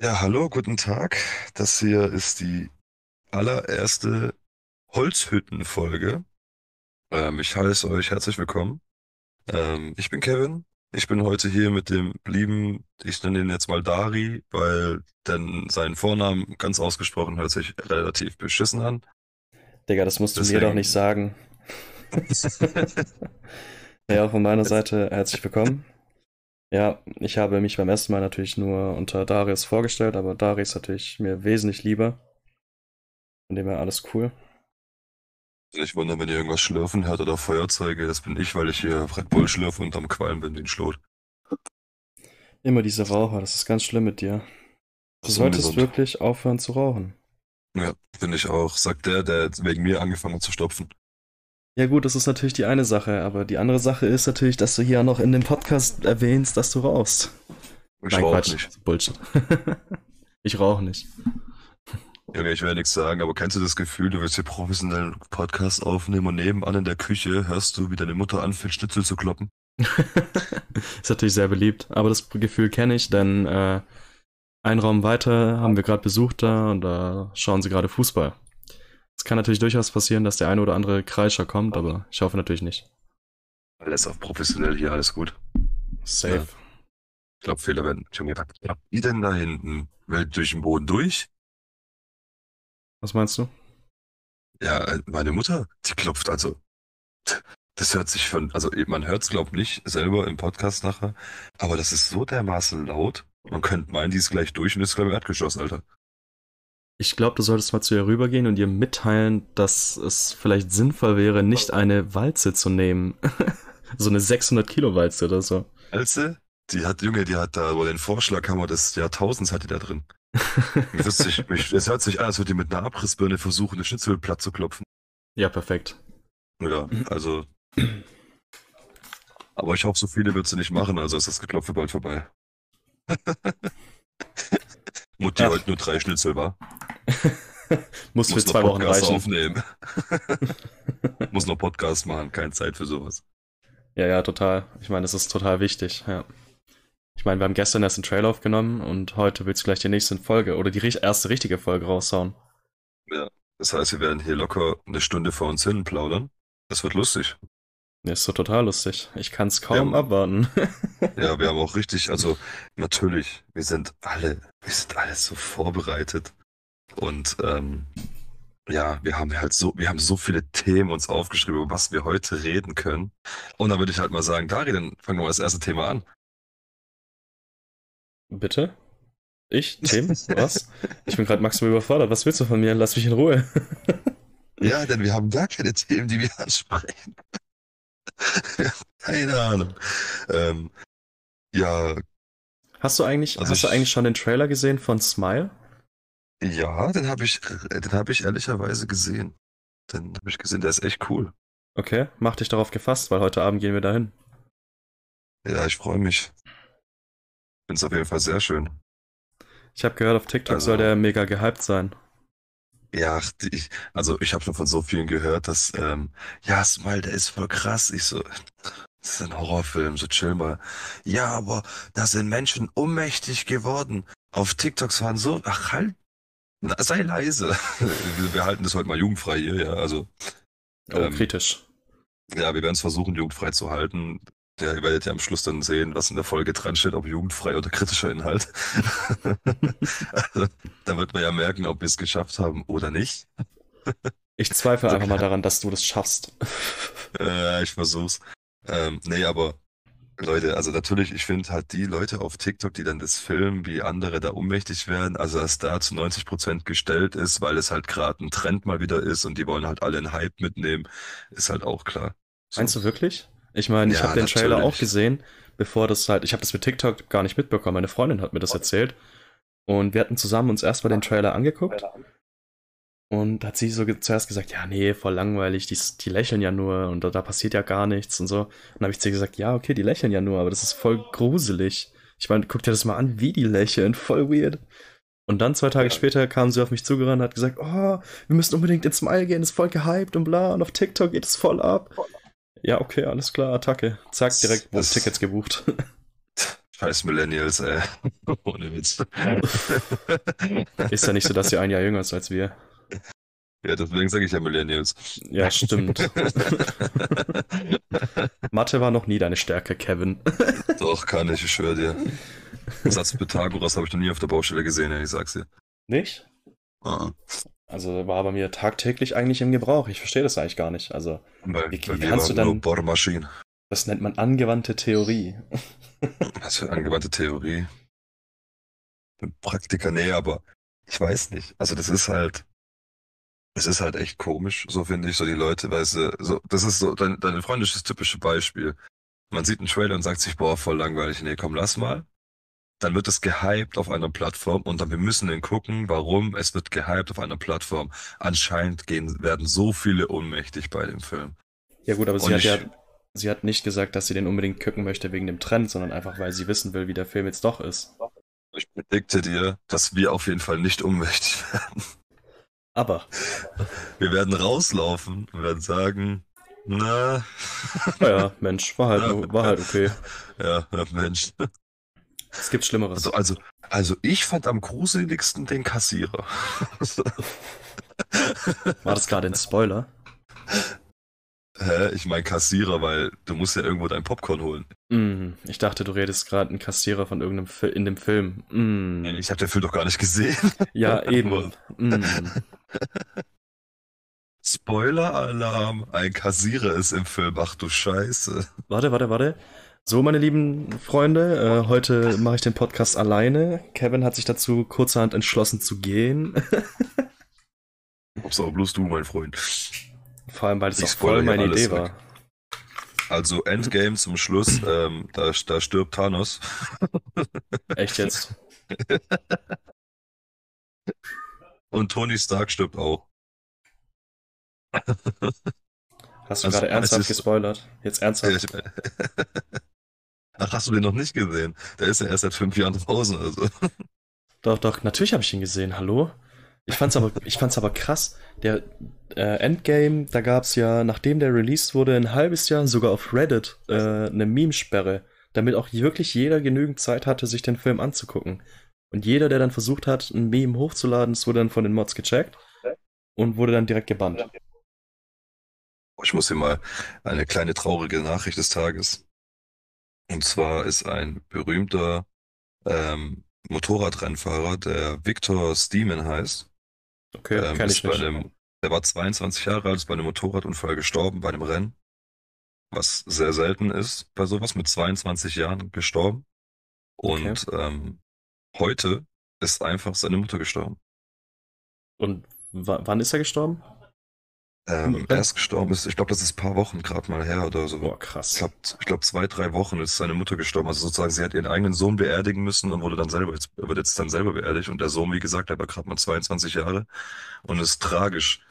Ja, hallo, guten Tag. Das hier ist die allererste Holzhütten-Folge. Ähm, ich heiße euch herzlich willkommen. Ähm, ich bin Kevin. Ich bin heute hier mit dem lieben, ich nenne ihn jetzt mal Dari, weil denn sein Vornamen ganz ausgesprochen hört sich relativ beschissen an. Digga, das musst du Deswegen- mir doch nicht sagen. ja, auch von meiner Seite herzlich willkommen. Ja, ich habe mich beim ersten Mal natürlich nur unter Darius vorgestellt, aber Darius ist natürlich mir wesentlich lieber. Von dem her alles cool. Nicht wundern, wenn ihr irgendwas schlürfen hört oder Feuerzeuge. Das bin ich, weil ich hier Red Bull schlürfe und am Qualm bin wie ein Schlot. Immer diese Raucher, das ist ganz schlimm mit dir. Du solltest wirklich aufhören zu rauchen. Ja, finde ich auch. Sagt der, der wegen mir angefangen hat zu stopfen. Ja gut, das ist natürlich die eine Sache, aber die andere Sache ist natürlich, dass du hier noch in dem Podcast erwähnst, dass du rauchst. Ich Nein, rauch Quatsch, nicht. Bullshit. ich rauche nicht. Junge, ich werde nichts sagen, aber kennst du das Gefühl, du willst hier professionellen Podcast aufnehmen und nebenan in der Küche hörst du, wie deine Mutter anfängt, Schnitzel zu kloppen? ist natürlich sehr beliebt, aber das Gefühl kenne ich, denn äh, einen Raum weiter haben wir gerade Besuch da und da schauen sie gerade Fußball. Es kann natürlich durchaus passieren, dass der eine oder andere Kreischer kommt, aber ich hoffe natürlich nicht. Alles auf professionell hier, alles gut. Safe. Ich glaube, Fehler werden. Junge, was habt ihr denn da hinten? Welt durch den Boden durch? Was meinst du? Ja, äh, meine Mutter, die klopft also. Das hört sich von, also man hört es, glaub nicht selber im Podcast nachher, aber das ist so dermaßen laut. Man könnte meinen, die ist gleich durch und ist gleich im Erdgeschoss, Alter. Ich glaube, du solltest mal zu ihr rübergehen und ihr mitteilen, dass es vielleicht sinnvoll wäre, nicht eine Walze zu nehmen. so eine 600 Kilo Walze oder so. Else, die hat, Junge, die hat da, wo den Vorschlaghammer des Jahrtausends hat die da drin. Es hört sich an, als würde die mit einer Abrissbirne versuchen, eine Schnitzel platt zu klopfen. ja, perfekt. Ja, also. Aber ich hoffe, so viele wird sie nicht machen, also ist das Geklopfe bald vorbei. Mutti Ach. heute nur drei Schnitzel war. Muss für Muss noch zwei Wochen Podcast reichen. aufnehmen. Muss noch Podcast machen, keine Zeit für sowas. Ja, ja, total. Ich meine, das ist total wichtig, ja. Ich meine, wir haben gestern erst einen Trailer aufgenommen und heute willst du gleich die nächste Folge oder die erste richtige Folge raushauen. Das heißt, wir werden hier locker eine Stunde vor uns hin plaudern. Das wird lustig. Ist so total lustig. Ich kann es kaum Ja. abwarten. Ja, wir haben auch richtig, also natürlich, wir sind alle, wir sind alle so vorbereitet. Und ähm, ja, wir haben halt so, wir haben so viele Themen uns aufgeschrieben, über was wir heute reden können. Und dann würde ich halt mal sagen, Dari, dann fangen wir mal das erste Thema an. Bitte? Ich? Tim? Was? Ich bin gerade maximal überfordert. Was willst du von mir? Lass mich in Ruhe. Ja, denn wir haben gar keine Themen, die wir ansprechen. keine Ahnung. Ähm, ja, Hast du eigentlich, Also hast du ich- eigentlich schon den Trailer gesehen von Smile? ja, den habe ich, den habe ich ehrlicherweise gesehen. Den habe ich gesehen, der ist echt cool. Okay, mach dich darauf gefasst, weil heute Abend gehen wir dahin. Ja, ich freue mich. Finde es auf jeden Fall sehr schön. Ich habe gehört, auf TikTok Also- soll der mega gehypt sein. Ja, ich, also ich habe schon von so vielen gehört, dass, ähm, ja, Smile, der ist voll krass. Ich so, das ist ein Horrorfilm, so chill mal. Ja, aber da sind Menschen ohnmächtig geworden. Auf TikToks waren so, ach halt, na, sei leise. wir, wir halten das heute mal jugendfrei hier, ja. Also, Oh, Ähm, kritisch. ja, wir werden es versuchen, jugendfrei zu halten. Ja, ihr werdet ja am Schluss dann sehen, was in der Folge dran steht, ob jugendfrei oder kritischer Inhalt. also, da wird man ja merken, ob wir es geschafft haben oder nicht. Ich zweifle Also, einfach mal daran, dass du das schaffst. Äh, ich versuch's. Ähm, nee, aber Leute, also natürlich, ich finde halt die Leute auf TikTok, die dann das filmen, wie andere da ohnmächtig werden, also dass da zu 90 Prozent gestellt ist, weil es halt gerade ein Trend mal wieder ist und die wollen halt alle einen Hype mitnehmen, ist halt auch klar. So. Meinst du wirklich? Ich meine, ich Ja, habe den Trailer auch gesehen, bevor das halt, ich habe das mit TikTok gar nicht mitbekommen. Meine Freundin hat mir das erzählt. Und wir hatten zusammen uns erstmal den Trailer angeguckt. Und hat sie so zuerst gesagt, ja, nee, voll langweilig, die, die lächeln ja nur und da, da passiert ja gar nichts und so. Und dann habe ich zu ihr gesagt, ja, okay, die lächeln ja nur, aber das ist voll gruselig. Ich meine, guck dir das mal an, wie die lächeln, voll weird. Und dann zwei Tage später kam sie auf mich zugerannt und hat gesagt, oh, wir müssen unbedingt ins Smile gehen, ist voll gehypt und bla, und auf TikTok geht es voll ab. Ja, okay, alles klar, Attacke. Zack, direkt Das- Tickets gebucht. Scheiß Millennials, ey. Ohne Witz. Ist ja nicht so, dass ihr ein Jahr jünger ist als wir. Ja, deswegen sage ich ja Millennials. Ja, stimmt. Mathe war noch nie deine Stärke, Kevin. Doch, kann ich, ich schwöre dir. Den Satz Pythagoras habe ich noch nie auf der Baustelle gesehen, ey, ich sag's dir. Nicht? Ah, Also war bei mir tagtäglich eigentlich im Gebrauch. Ich verstehe das eigentlich gar nicht. Also, Bei, Wie- bei wie kannst du nur dann- Bohrmaschinen. das nennt man angewandte Theorie. Was für angewandte Theorie. Praktiker, nee, aber ich weiß nicht. Also das ist halt, es ist halt echt komisch, so finde ich, so die Leute, weißt du, so, das ist so, dein, ist das typische Beispiel. Man sieht einen Trailer und sagt sich, boah, voll langweilig, nee, komm, lass mal. Dann wird es gehypt auf einer Plattform und dann wir müssen dann gucken, warum es wird gehypt auf einer Plattform. Anscheinend gehen, werden so viele ohnmächtig bei dem Film. Ja gut, aber sie hat ja, sie hat nicht gesagt, dass sie den unbedingt gucken möchte wegen dem Trend, sondern einfach, weil sie wissen will, wie der Film jetzt doch ist. Ich predikte dir, dass wir auf jeden Fall nicht ohnmächtig werden. Aber, Wir werden rauslaufen und werden sagen, na, naja, Mensch, war halt, war halt okay. ja, Mensch. Es gibt Schlimmeres. Also, also, also ich fand am gruseligsten den Kassierer. War das gerade ein Spoiler? Hä? Ich mein Kassierer, weil du musst ja irgendwo dein Popcorn holen. Mm, ich dachte, du redest gerade einen Kassierer von irgendeinem Fi in dem Film. Mm, Ich habe den Film doch gar nicht gesehen. ja, eben. Mm. Spoiler-Alarm. Ein Kassierer ist im Film. Ach du Scheiße. Warte, warte, warte. So, meine lieben Freunde, äh, heute mache ich den Podcast alleine. Kevin hat sich dazu kurzerhand entschlossen zu gehen. Hauptsache bloß du, mein Freund. Vor allem, weil es auch voll meine Idee weg. war. Also Endgame zum Schluss, ähm, da, da stirbt Thanos. Echt jetzt? Und Tony Stark stirbt auch. Hast du Also, gerade ernsthaft gespoilert? Jetzt ernsthaft? Ach, hast du den noch nicht gesehen? Der ist ja erst seit fünf Jahren draußen. Also. Doch, doch, natürlich habe ich ihn gesehen, hallo? Ich fand's aber, ich fand's aber krass. Der äh, Endgame, da gab's ja, nachdem der released wurde, ein halbes Jahr sogar auf Reddit äh, eine Meme-Sperre, damit auch wirklich jeder genügend Zeit hatte, sich den Film anzugucken. Und jeder, der dann versucht hat, ein Meme hochzuladen, das wurde dann von den Mods gecheckt und wurde dann direkt gebannt. Ich muss hier mal eine kleine traurige Nachricht des Tages. Und zwar ist ein berühmter ähm, Motorradrennfahrer, der Victor Steeman heißt. Okay, ähm, kenn ist ich bei nicht. einem, der war 22 Jahre alt, ist bei einem Motorradunfall gestorben, bei einem Rennen. Was sehr selten ist bei sowas, mit 22 Jahren gestorben. Und ähm, heute ist einfach seine Mutter gestorben. Und wa- wann ist er gestorben? Ähm, Okay. Er ist gestorben, ist, ich glaube, das ist ein paar Wochen gerade mal her oder so. Boah, Ich krass. glaube, ich glaub, zwei, drei Wochen ist seine Mutter gestorben. Also sozusagen, sie hat ihren eigenen Sohn beerdigen müssen und wurde dann selber, jetzt, wird jetzt dann selber beerdigt. Und der Sohn, wie gesagt, der war gerade mal 22 Jahre und ist tragisch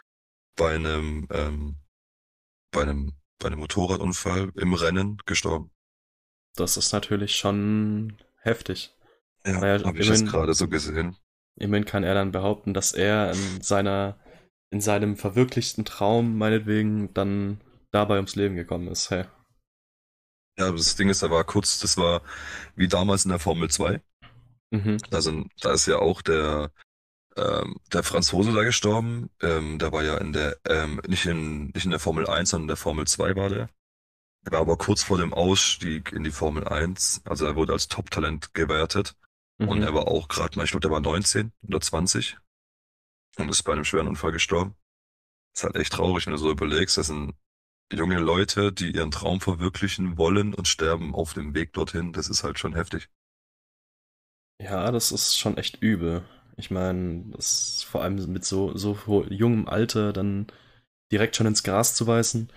bei einem, ähm, bei einem, bei einem Motorradunfall im Rennen gestorben. Das ist natürlich schon heftig. Ja, Naja, habe ich immerhin- gerade so gesehen. Immerhin kann er dann behaupten, dass er in seiner, in seinem verwirklichten Traum meinetwegen dann dabei ums Leben gekommen ist. Hey. Ja, das Ding ist, da war kurz, das war wie damals in der Formel 2. Mhm. Da sind, da ist ja auch der, ähm, der Franzose da gestorben. Ähm, der war ja in der, ähm, nicht in, nicht in der Formel 1, sondern in der Formel 2 war der. Er war aber kurz vor dem Ausstieg in die Formel 1. Also er wurde als Top-Talent gewertet. Und Mhm. er war auch gerade ich glaube, der war 19 oder 20 und ist bei einem schweren Unfall gestorben. Ist halt echt traurig, wenn du so überlegst, das sind junge Leute, die ihren Traum verwirklichen wollen und sterben auf dem Weg dorthin. Das ist halt schon heftig. Ja, das ist schon echt übel. Ich meine, das vor allem mit so, so jungem Alter dann direkt schon ins Gras zu beißen.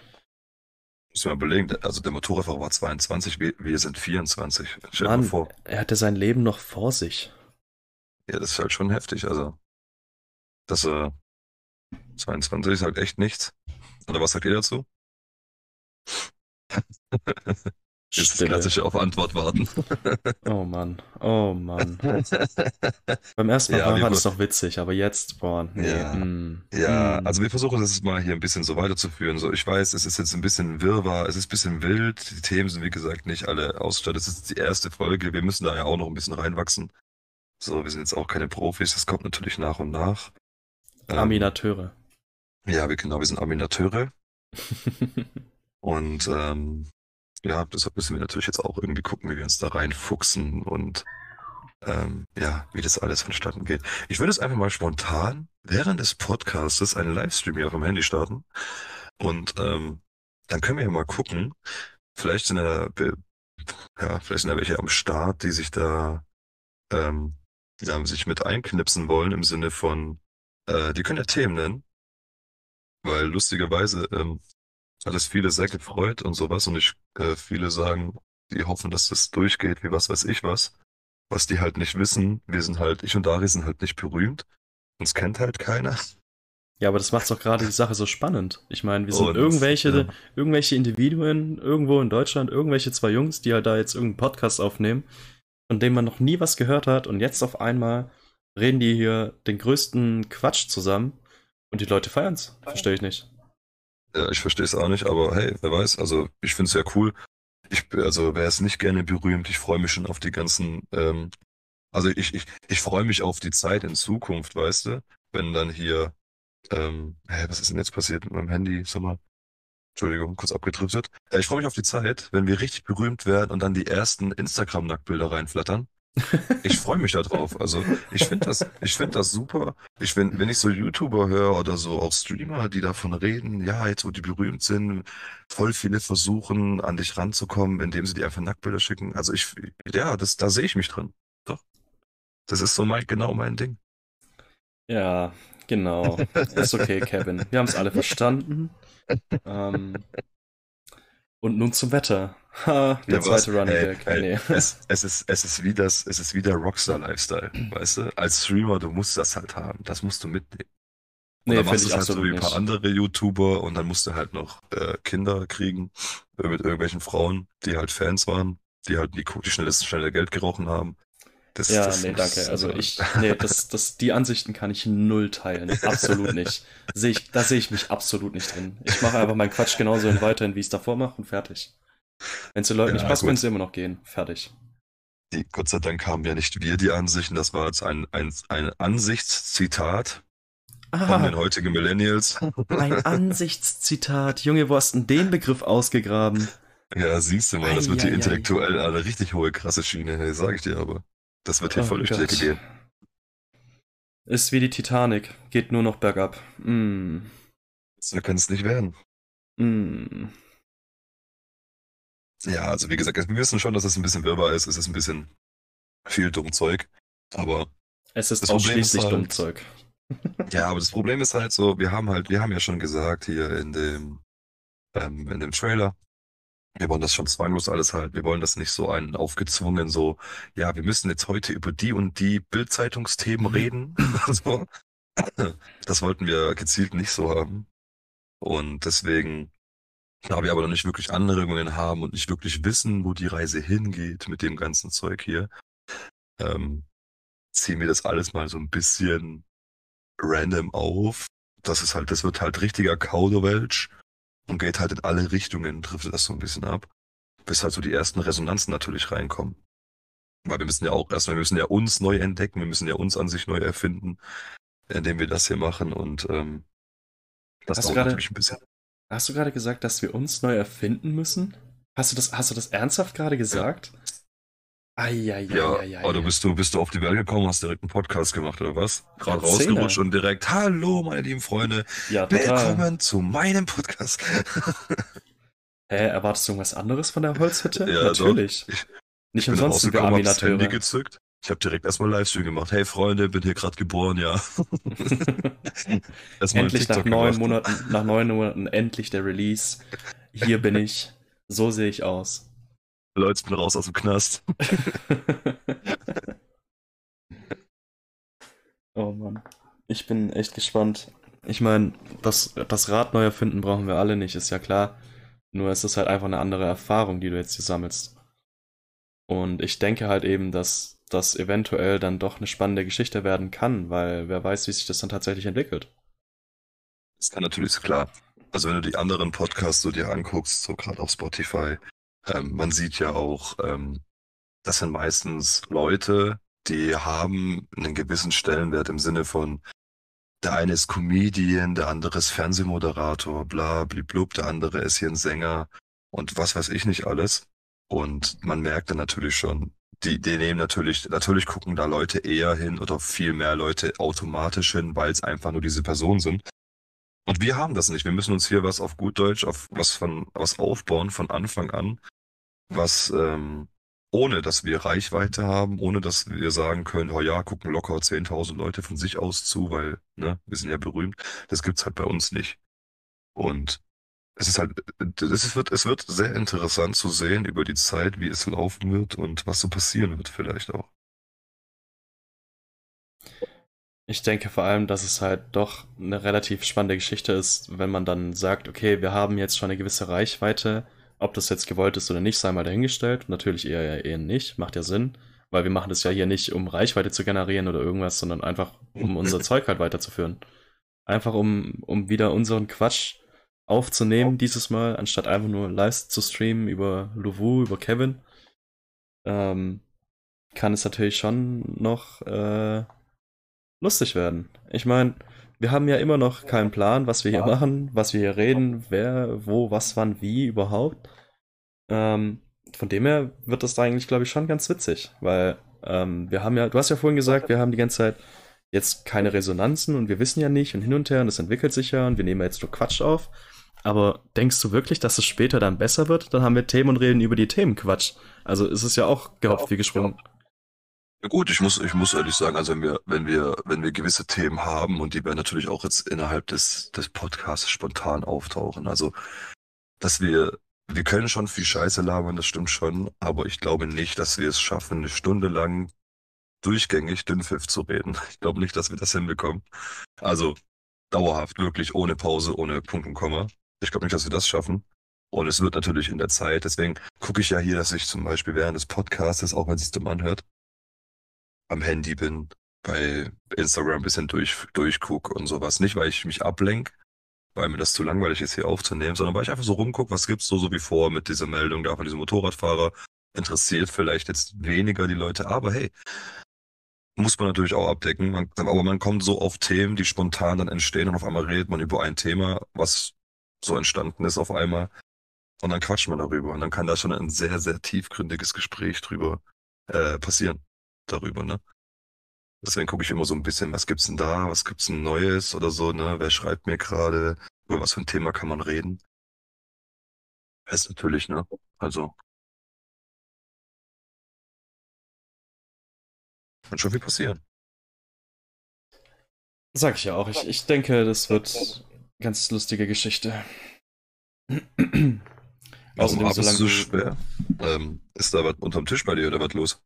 Muss man überlegen, also der Motorradfahrer war 22, wir, sind 24. Stell dir vor. er hatte sein Leben noch vor sich. Ja, das ist halt schon heftig. Also, das äh, 22 ist halt echt nichts. Oder was sagt ihr dazu? Jetzt Stille. klassische auf Antwort warten. Oh Mann, oh Mann. Beim ersten Mal Ja, war, das noch witzig, aber jetzt, boah, nee. Ja. mm, Ja, mm. also wir versuchen das mal hier ein bisschen so weiterzuführen. So, ich weiß, es ist jetzt ein bisschen wirrwarr, es ist ein bisschen wild. Die Themen sind, wie gesagt, nicht alle ausgestattet. Es ist die erste Folge. Wir müssen da ja auch noch ein bisschen reinwachsen. So, wir sind jetzt auch keine Profis. Das kommt natürlich nach und nach. Ähm, Aminateure. Ja, wir, genau, wir sind Aminateure. Und ähm, ja, deshalb müssen wir natürlich jetzt auch irgendwie gucken, wie wir uns da reinfuchsen und ähm, ja, wie das alles vonstatten geht. Ich würde jetzt einfach mal spontan während des Podcastes einen Livestream hier auf dem Handy starten. Und ähm, dann können wir ja mal gucken. Vielleicht sind da, ja, vielleicht sind da welche am Start, die sich da, ähm, die da sich mit einknipsen wollen im Sinne von, äh, die können ja Themen nennen. Weil lustigerweise ähm, hat es viele sehr gefreut und sowas. Und ich, äh, viele sagen, die hoffen, dass das durchgeht, wie was weiß ich was. Was die halt nicht wissen, wir sind halt, ich und Dari sind halt nicht berühmt. Uns kennt halt keiner. Ja, aber das macht doch gerade die Sache so spannend. Ich meine, wir sind Und, irgendwelche, ja. irgendwelche Individuen irgendwo in Deutschland, irgendwelche zwei Jungs, die halt da jetzt irgendeinen Podcast aufnehmen, von dem man noch nie was gehört hat und jetzt auf einmal reden die hier den größten Quatsch zusammen und die Leute feiern's. Verstehe ich nicht. Ja, ich verstehe es auch nicht, aber hey, wer weiß, also ich finde es ja cool. Ich, also wer ist nicht gerne berühmt, ich freue mich schon auf die ganzen, ähm, also ich, ich, ich freue mich auf die Zeit in Zukunft, weißt du, wenn dann hier, ähm, hä, was ist denn jetzt passiert mit meinem Handy? Sag mal, Entschuldigung, kurz abgedriftet. Ja, ich freue mich auf die Zeit, wenn wir richtig berühmt werden und dann die ersten Instagram-Nacktbilder reinflattern. Ich freue mich da drauf. Also ich finde das, ich finde das super. Ich wenn, wenn ich so YouTuber höre oder so auch Streamer, die davon reden, ja, jetzt wo die berühmt sind, voll viele versuchen an dich ranzukommen, indem sie dir einfach Nacktbilder schicken. Also ich, ja, das, da sehe ich mich drin. Doch. Das ist so mein, genau mein Ding. Ja, genau. Ist okay, Kevin. Wir haben es alle verstanden. Ähm, und nun zum Wetter. Ha, der Ja, was? zweite Running Ey, Gag. ey, Nee. es, es ist, es ist wie das, es ist wie der Rockstar-Lifestyle, weißt du? Als Streamer, du musst das halt haben. Das musst du mitnehmen. Und Nee, dann machst du halt so wie ein paar andere YouTuber und dann musst du halt noch äh, Kinder kriegen äh, mit irgendwelchen Frauen, die halt Fans waren, die halt die, die schnelles, schnelle Geld gerochen haben. Das, Ja, das, nee, danke. Also ich, nee, das, das, die Ansichten kann ich null teilen. Absolut nicht. Sehe ich, da sehe ich mich absolut nicht drin. Ich mache einfach meinen Quatsch genauso weiterhin, wie ich es davor mache und fertig. Wenn es den Leuten Ja, nicht passt, gut. können sie immer noch gehen. Fertig. die, Gott sei Dank haben ja nicht wir die Ansichten, das war jetzt ein, ein, ein Ansichtszitat von den Ah, heutigen Millennials. ein Ansichtszitat. Junge, wo hast denn den Begriff ausgegraben? Ja, siehst du mal, das wird hier Eieiei. intellektuell eine richtig hohe, krasse Schiene, hey, sag ich dir aber. Das wird hier Oh voll durch die. Decke gehen. Ist wie die Titanic. Geht nur noch bergab. Mm. So kann es nicht werden. Mm. Ja, also wie gesagt, wir wissen schon, dass es ein bisschen wirrwarr ist, es ist ein bisschen viel dumm Zeug. Aber Es ist Das ausschließlich halt- Dummzeug. ja, aber das Problem ist halt so, wir haben halt, wir haben ja schon gesagt hier in dem, ähm, in dem Trailer, wir wollen das schon zwanglos alles halt, wir wollen das nicht so einen aufgezwungen, so, ja, wir müssen jetzt heute über die und die Bildzeitungsthemen Mhm. reden. so. Das wollten wir gezielt nicht so haben. Und deswegen, da wir aber noch nicht wirklich Anregungen haben und nicht wirklich wissen, wo die Reise hingeht mit dem ganzen Zeug hier, ähm, ziehen wir das alles mal so ein bisschen random auf. Das ist halt, das wird halt richtiger Kauderwelsch und geht halt in alle Richtungen, trifft das so ein bisschen ab, bis halt so die ersten Resonanzen natürlich reinkommen. Weil wir müssen ja auch erstmal, wir müssen ja uns neu entdecken, wir müssen ja uns an sich neu erfinden, indem wir das hier machen und ähm, das Hast dauert natürlich ein bisschen. Hast du gerade gesagt, dass wir uns neu erfinden müssen? Hast du das, hast du das ernsthaft gerade gesagt? Eieieiei. Ja, oder bist du, bist du auf die Welt gekommen, hast direkt einen Podcast gemacht oder was? Gerade rausgerutscht und direkt, hallo meine lieben Freunde, Ja, willkommen zu meinem Podcast. Hä, erwartest du irgendwas anderes von der Holzhütte? Ja, Natürlich. doch. Ich- Nicht bin umsonst sind wir das Handy gezückt. Ich habe direkt erstmal Livestream gemacht. Hey Freunde, bin hier gerade geboren, ja. Endlich nach neun gemacht. Monaten, nach neun Monaten endlich der Release. Hier bin ich. So sehe ich aus. Leute, ich bin raus aus dem Knast. oh Mann. Ich bin echt gespannt. Ich meine, das, das Rad neu erfinden brauchen wir alle nicht, ist ja klar. Nur es ist halt einfach eine andere Erfahrung, die du jetzt hier sammelst. Und ich denke halt eben, dass das eventuell dann doch eine spannende Geschichte werden kann, weil wer weiß, wie sich das dann tatsächlich entwickelt. Das kann natürlich, klar. Also wenn du die anderen Podcasts so dir anguckst, so gerade auf Spotify, ähm, man sieht ja auch, ähm, das sind meistens Leute, die haben einen gewissen Stellenwert im Sinne von, der eine ist Comedian, der andere ist Fernsehmoderator, bla, bliblub, der andere ist hier ein Sänger und was weiß ich nicht alles. Und man merkt dann natürlich schon, die, die nehmen natürlich, natürlich gucken da Leute eher hin oder viel mehr Leute automatisch hin, weil es einfach nur diese Personen sind. Und wir haben das nicht. Wir müssen uns hier was auf gut Deutsch, auf was von, was aufbauen von Anfang an, was, ähm, ohne dass wir Reichweite haben, ohne dass wir sagen können, oh ja, gucken locker 10.000 Leute von sich aus zu, weil, ne, wir sind ja berühmt. Das gibt's halt bei uns nicht. Und es ist halt, es wird, es wird sehr interessant zu sehen über die Zeit, wie es laufen wird und was so passieren wird vielleicht auch. Ich denke vor allem, dass es halt doch eine relativ spannende Geschichte ist, wenn man dann sagt, okay, wir haben jetzt schon eine gewisse Reichweite, ob das jetzt gewollt ist oder nicht, sei mal dahingestellt. Natürlich eher, eher nicht, macht ja Sinn, weil wir machen das ja hier nicht, um Reichweite zu generieren oder irgendwas, sondern einfach, um unser Zeug halt weiterzuführen. Einfach um, um wieder unseren Quatsch aufzunehmen dieses Mal, anstatt einfach nur live zu streamen über Luvu, über Kevin. Ähm, kann es natürlich schon noch äh, lustig werden. Ich meine, wir haben ja immer noch keinen Plan, was wir hier machen, was wir hier reden, wer, wo, was, wann, wie überhaupt. Ähm, von dem her wird das da eigentlich, glaube ich, schon ganz witzig, weil ähm, wir haben ja, du hast ja vorhin gesagt, wir haben die ganze Zeit jetzt keine Resonanzen und wir wissen ja nicht und hin und her und es entwickelt sich ja und wir nehmen ja jetzt nur Quatsch auf. Aber denkst du wirklich, dass es später dann besser wird? Dann haben wir Themen und reden über die Themen Quatsch. Also ist es ja auch gehopft wie gesprungen. Ja gut, ich muss, ich muss ehrlich sagen, also wenn wir, wenn wir, wenn wir gewisse Themen haben und die werden natürlich auch jetzt innerhalb des, des Podcasts spontan auftauchen. Also, dass wir, wir können schon viel Scheiße labern, das stimmt schon, aber ich glaube nicht, dass wir es schaffen, eine Stunde lang durchgängig Dünnpfiff zu reden. Ich glaube nicht, dass wir das hinbekommen. Also dauerhaft, wirklich ohne Pause, ohne Punkt und Komma. Ich glaube nicht, dass wir das schaffen. Und es wird natürlich in der Zeit, deswegen gucke ich ja hier, dass ich zum Beispiel während des Podcasts, auch wenn es sich dumm anhört, am Handy bin, bei Instagram ein bisschen durch, durchguck und sowas. Nicht, weil ich mich ablenk, weil mir das zu langweilig ist, hier aufzunehmen, sondern weil ich einfach so rumguck, was gibt's so, so wie vor mit dieser Meldung da von diesem Motorradfahrer. Interessiert vielleicht jetzt weniger die Leute, aber hey, muss man natürlich auch abdecken. Man, aber man kommt so auf Themen, die spontan dann entstehen und auf einmal redet man über ein Thema, was so entstanden ist auf einmal. Und dann quatscht man darüber. Und dann kann da schon ein sehr, sehr tiefgründiges Gespräch drüber äh, passieren darüber, ne? Deswegen gucke ich immer so ein bisschen, was gibt's denn da, was gibt's denn Neues oder so, ne? Wer schreibt mir gerade, über was für ein Thema kann man reden? Ist natürlich, ne? Also. Kann schon viel passieren. Sag ich ja auch. Ich, ich denke, das wird ganz lustige Geschichte. Außerdem, solange so schwer. Ähm, ist da was unterm Tisch bei dir oder was los?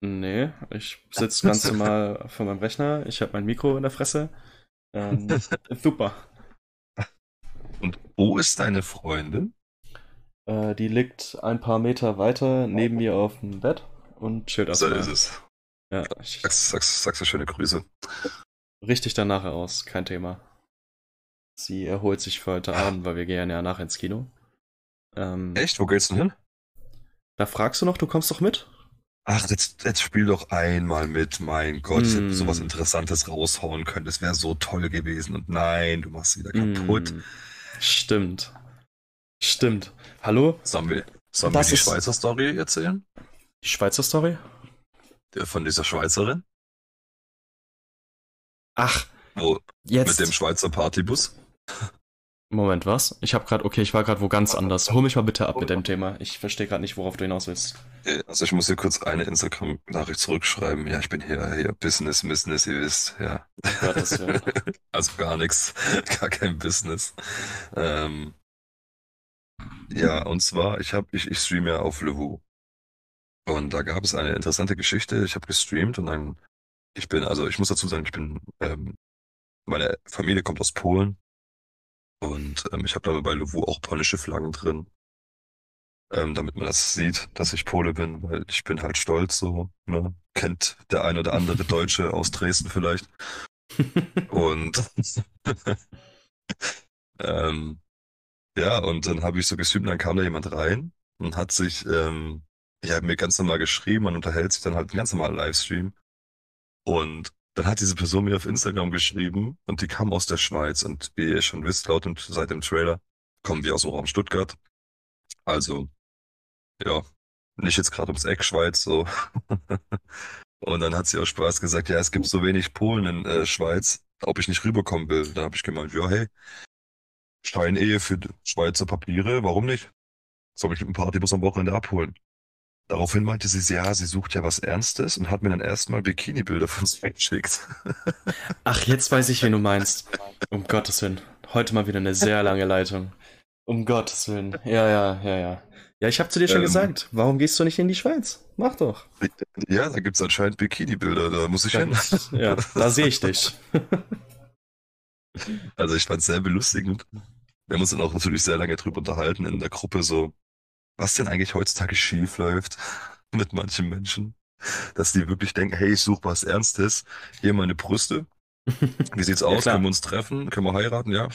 Nee, ich sitze ganz normal vor meinem Rechner. Ich habe mein Mikro in der Fresse. Ähm, super. Und wo ist deine Freundin? Äh, die liegt ein paar Meter weiter neben mir auf dem Bett und chillt So ist es. Ja, ich sag's, sag's, sag's schöne Grüße. Richtig dann nachher aus, kein Thema. Sie erholt sich für heute Abend, weil wir gehen ja nachher ins Kino. Ähm, Echt? Wo geht's denn hin? Da fragst du noch, du kommst doch mit? Ach, jetzt, jetzt spiel doch einmal mit, mein Gott, ich hätte mm. sowas Interessantes raushauen können, das wäre so toll gewesen. Und nein, du machst wieder kaputt. Mm. Stimmt. Stimmt. Hallo? Sollen wir, sollen wir die Schweizer Story erzählen? Die Schweizer Story? Von dieser Schweizerin? Ach, Wo, jetzt. Mit dem Schweizer Partybus? Moment, was? Ich habe gerade, okay, ich war gerade wo ganz anders. Hol mich mal bitte ab mit dem Thema. Ich verstehe gerade nicht, worauf du hinaus willst. Also ich muss hier kurz eine Instagram-Nachricht zurückschreiben. Ja, ich bin hier, hier Business, Business, ihr wisst, ja. Gottes also gar nichts, gar kein Business. Ähm, ja, und zwar, ich habe, ich, ich streame ja auf Levu. Und da gab es eine interessante Geschichte. Ich habe gestreamt und dann, ich bin, also ich muss dazu sagen, ich bin, ähm, meine Familie kommt aus Polen Und ähm, ich habe da bei Lovu auch polnische Flaggen drin, ähm, damit man das sieht, dass ich Pole bin, weil ich bin halt stolz so. Ne? Kennt der ein oder andere Deutsche aus Dresden vielleicht. Und ähm, ja, und dann habe ich so gestreamt, dann kam da jemand rein und hat sich ähm, ja, mir ganz normal geschrieben, man unterhält sich dann halt ganz normal Livestream. Und dann hat diese Person mir auf Instagram geschrieben und die kam aus der Schweiz. Und wie ihr schon wisst, laut und seit dem Trailer kommen wir aus dem Raum Stuttgart. Also, ja, nicht jetzt gerade ums Eck Schweiz, so. und dann hat sie aus Spaß gesagt, ja, es gibt so wenig Polen in äh, Schweiz, ob ich nicht rüberkommen will. Dann habe ich gemeint, ja, hey, Scheinehe für Schweizer Papiere, warum nicht? Soll mich mit einem Partybus am Wochenende abholen? Daraufhin meinte sie, ja, sie sucht ja was Ernstes und hat mir dann erstmal Bikini-Bilder von sich geschickt. Ach, jetzt weiß ich, wen du meinst. Um Gottes Willen. Heute mal wieder eine sehr lange Leitung. Um Gottes Willen. Ja, ja, ja, ja. Ja, ich habe zu dir schon Ähm. gesagt, warum gehst du nicht in die Schweiz? Mach doch. Ja, da gibt's anscheinend Bikini-Bilder, da muss ich hin. Ja, da sehe ich dich. Also ich fand's sehr belustigend. Wir haben uns dann auch natürlich sehr lange drüber unterhalten in der Gruppe, so, was denn eigentlich heutzutage schief läuft mit manchen Menschen. Dass die wirklich denken, hey, ich suche was Ernstes, hier meine Brüste. Wie sieht's aus? klar. Können wir uns treffen? Können wir heiraten? Ja.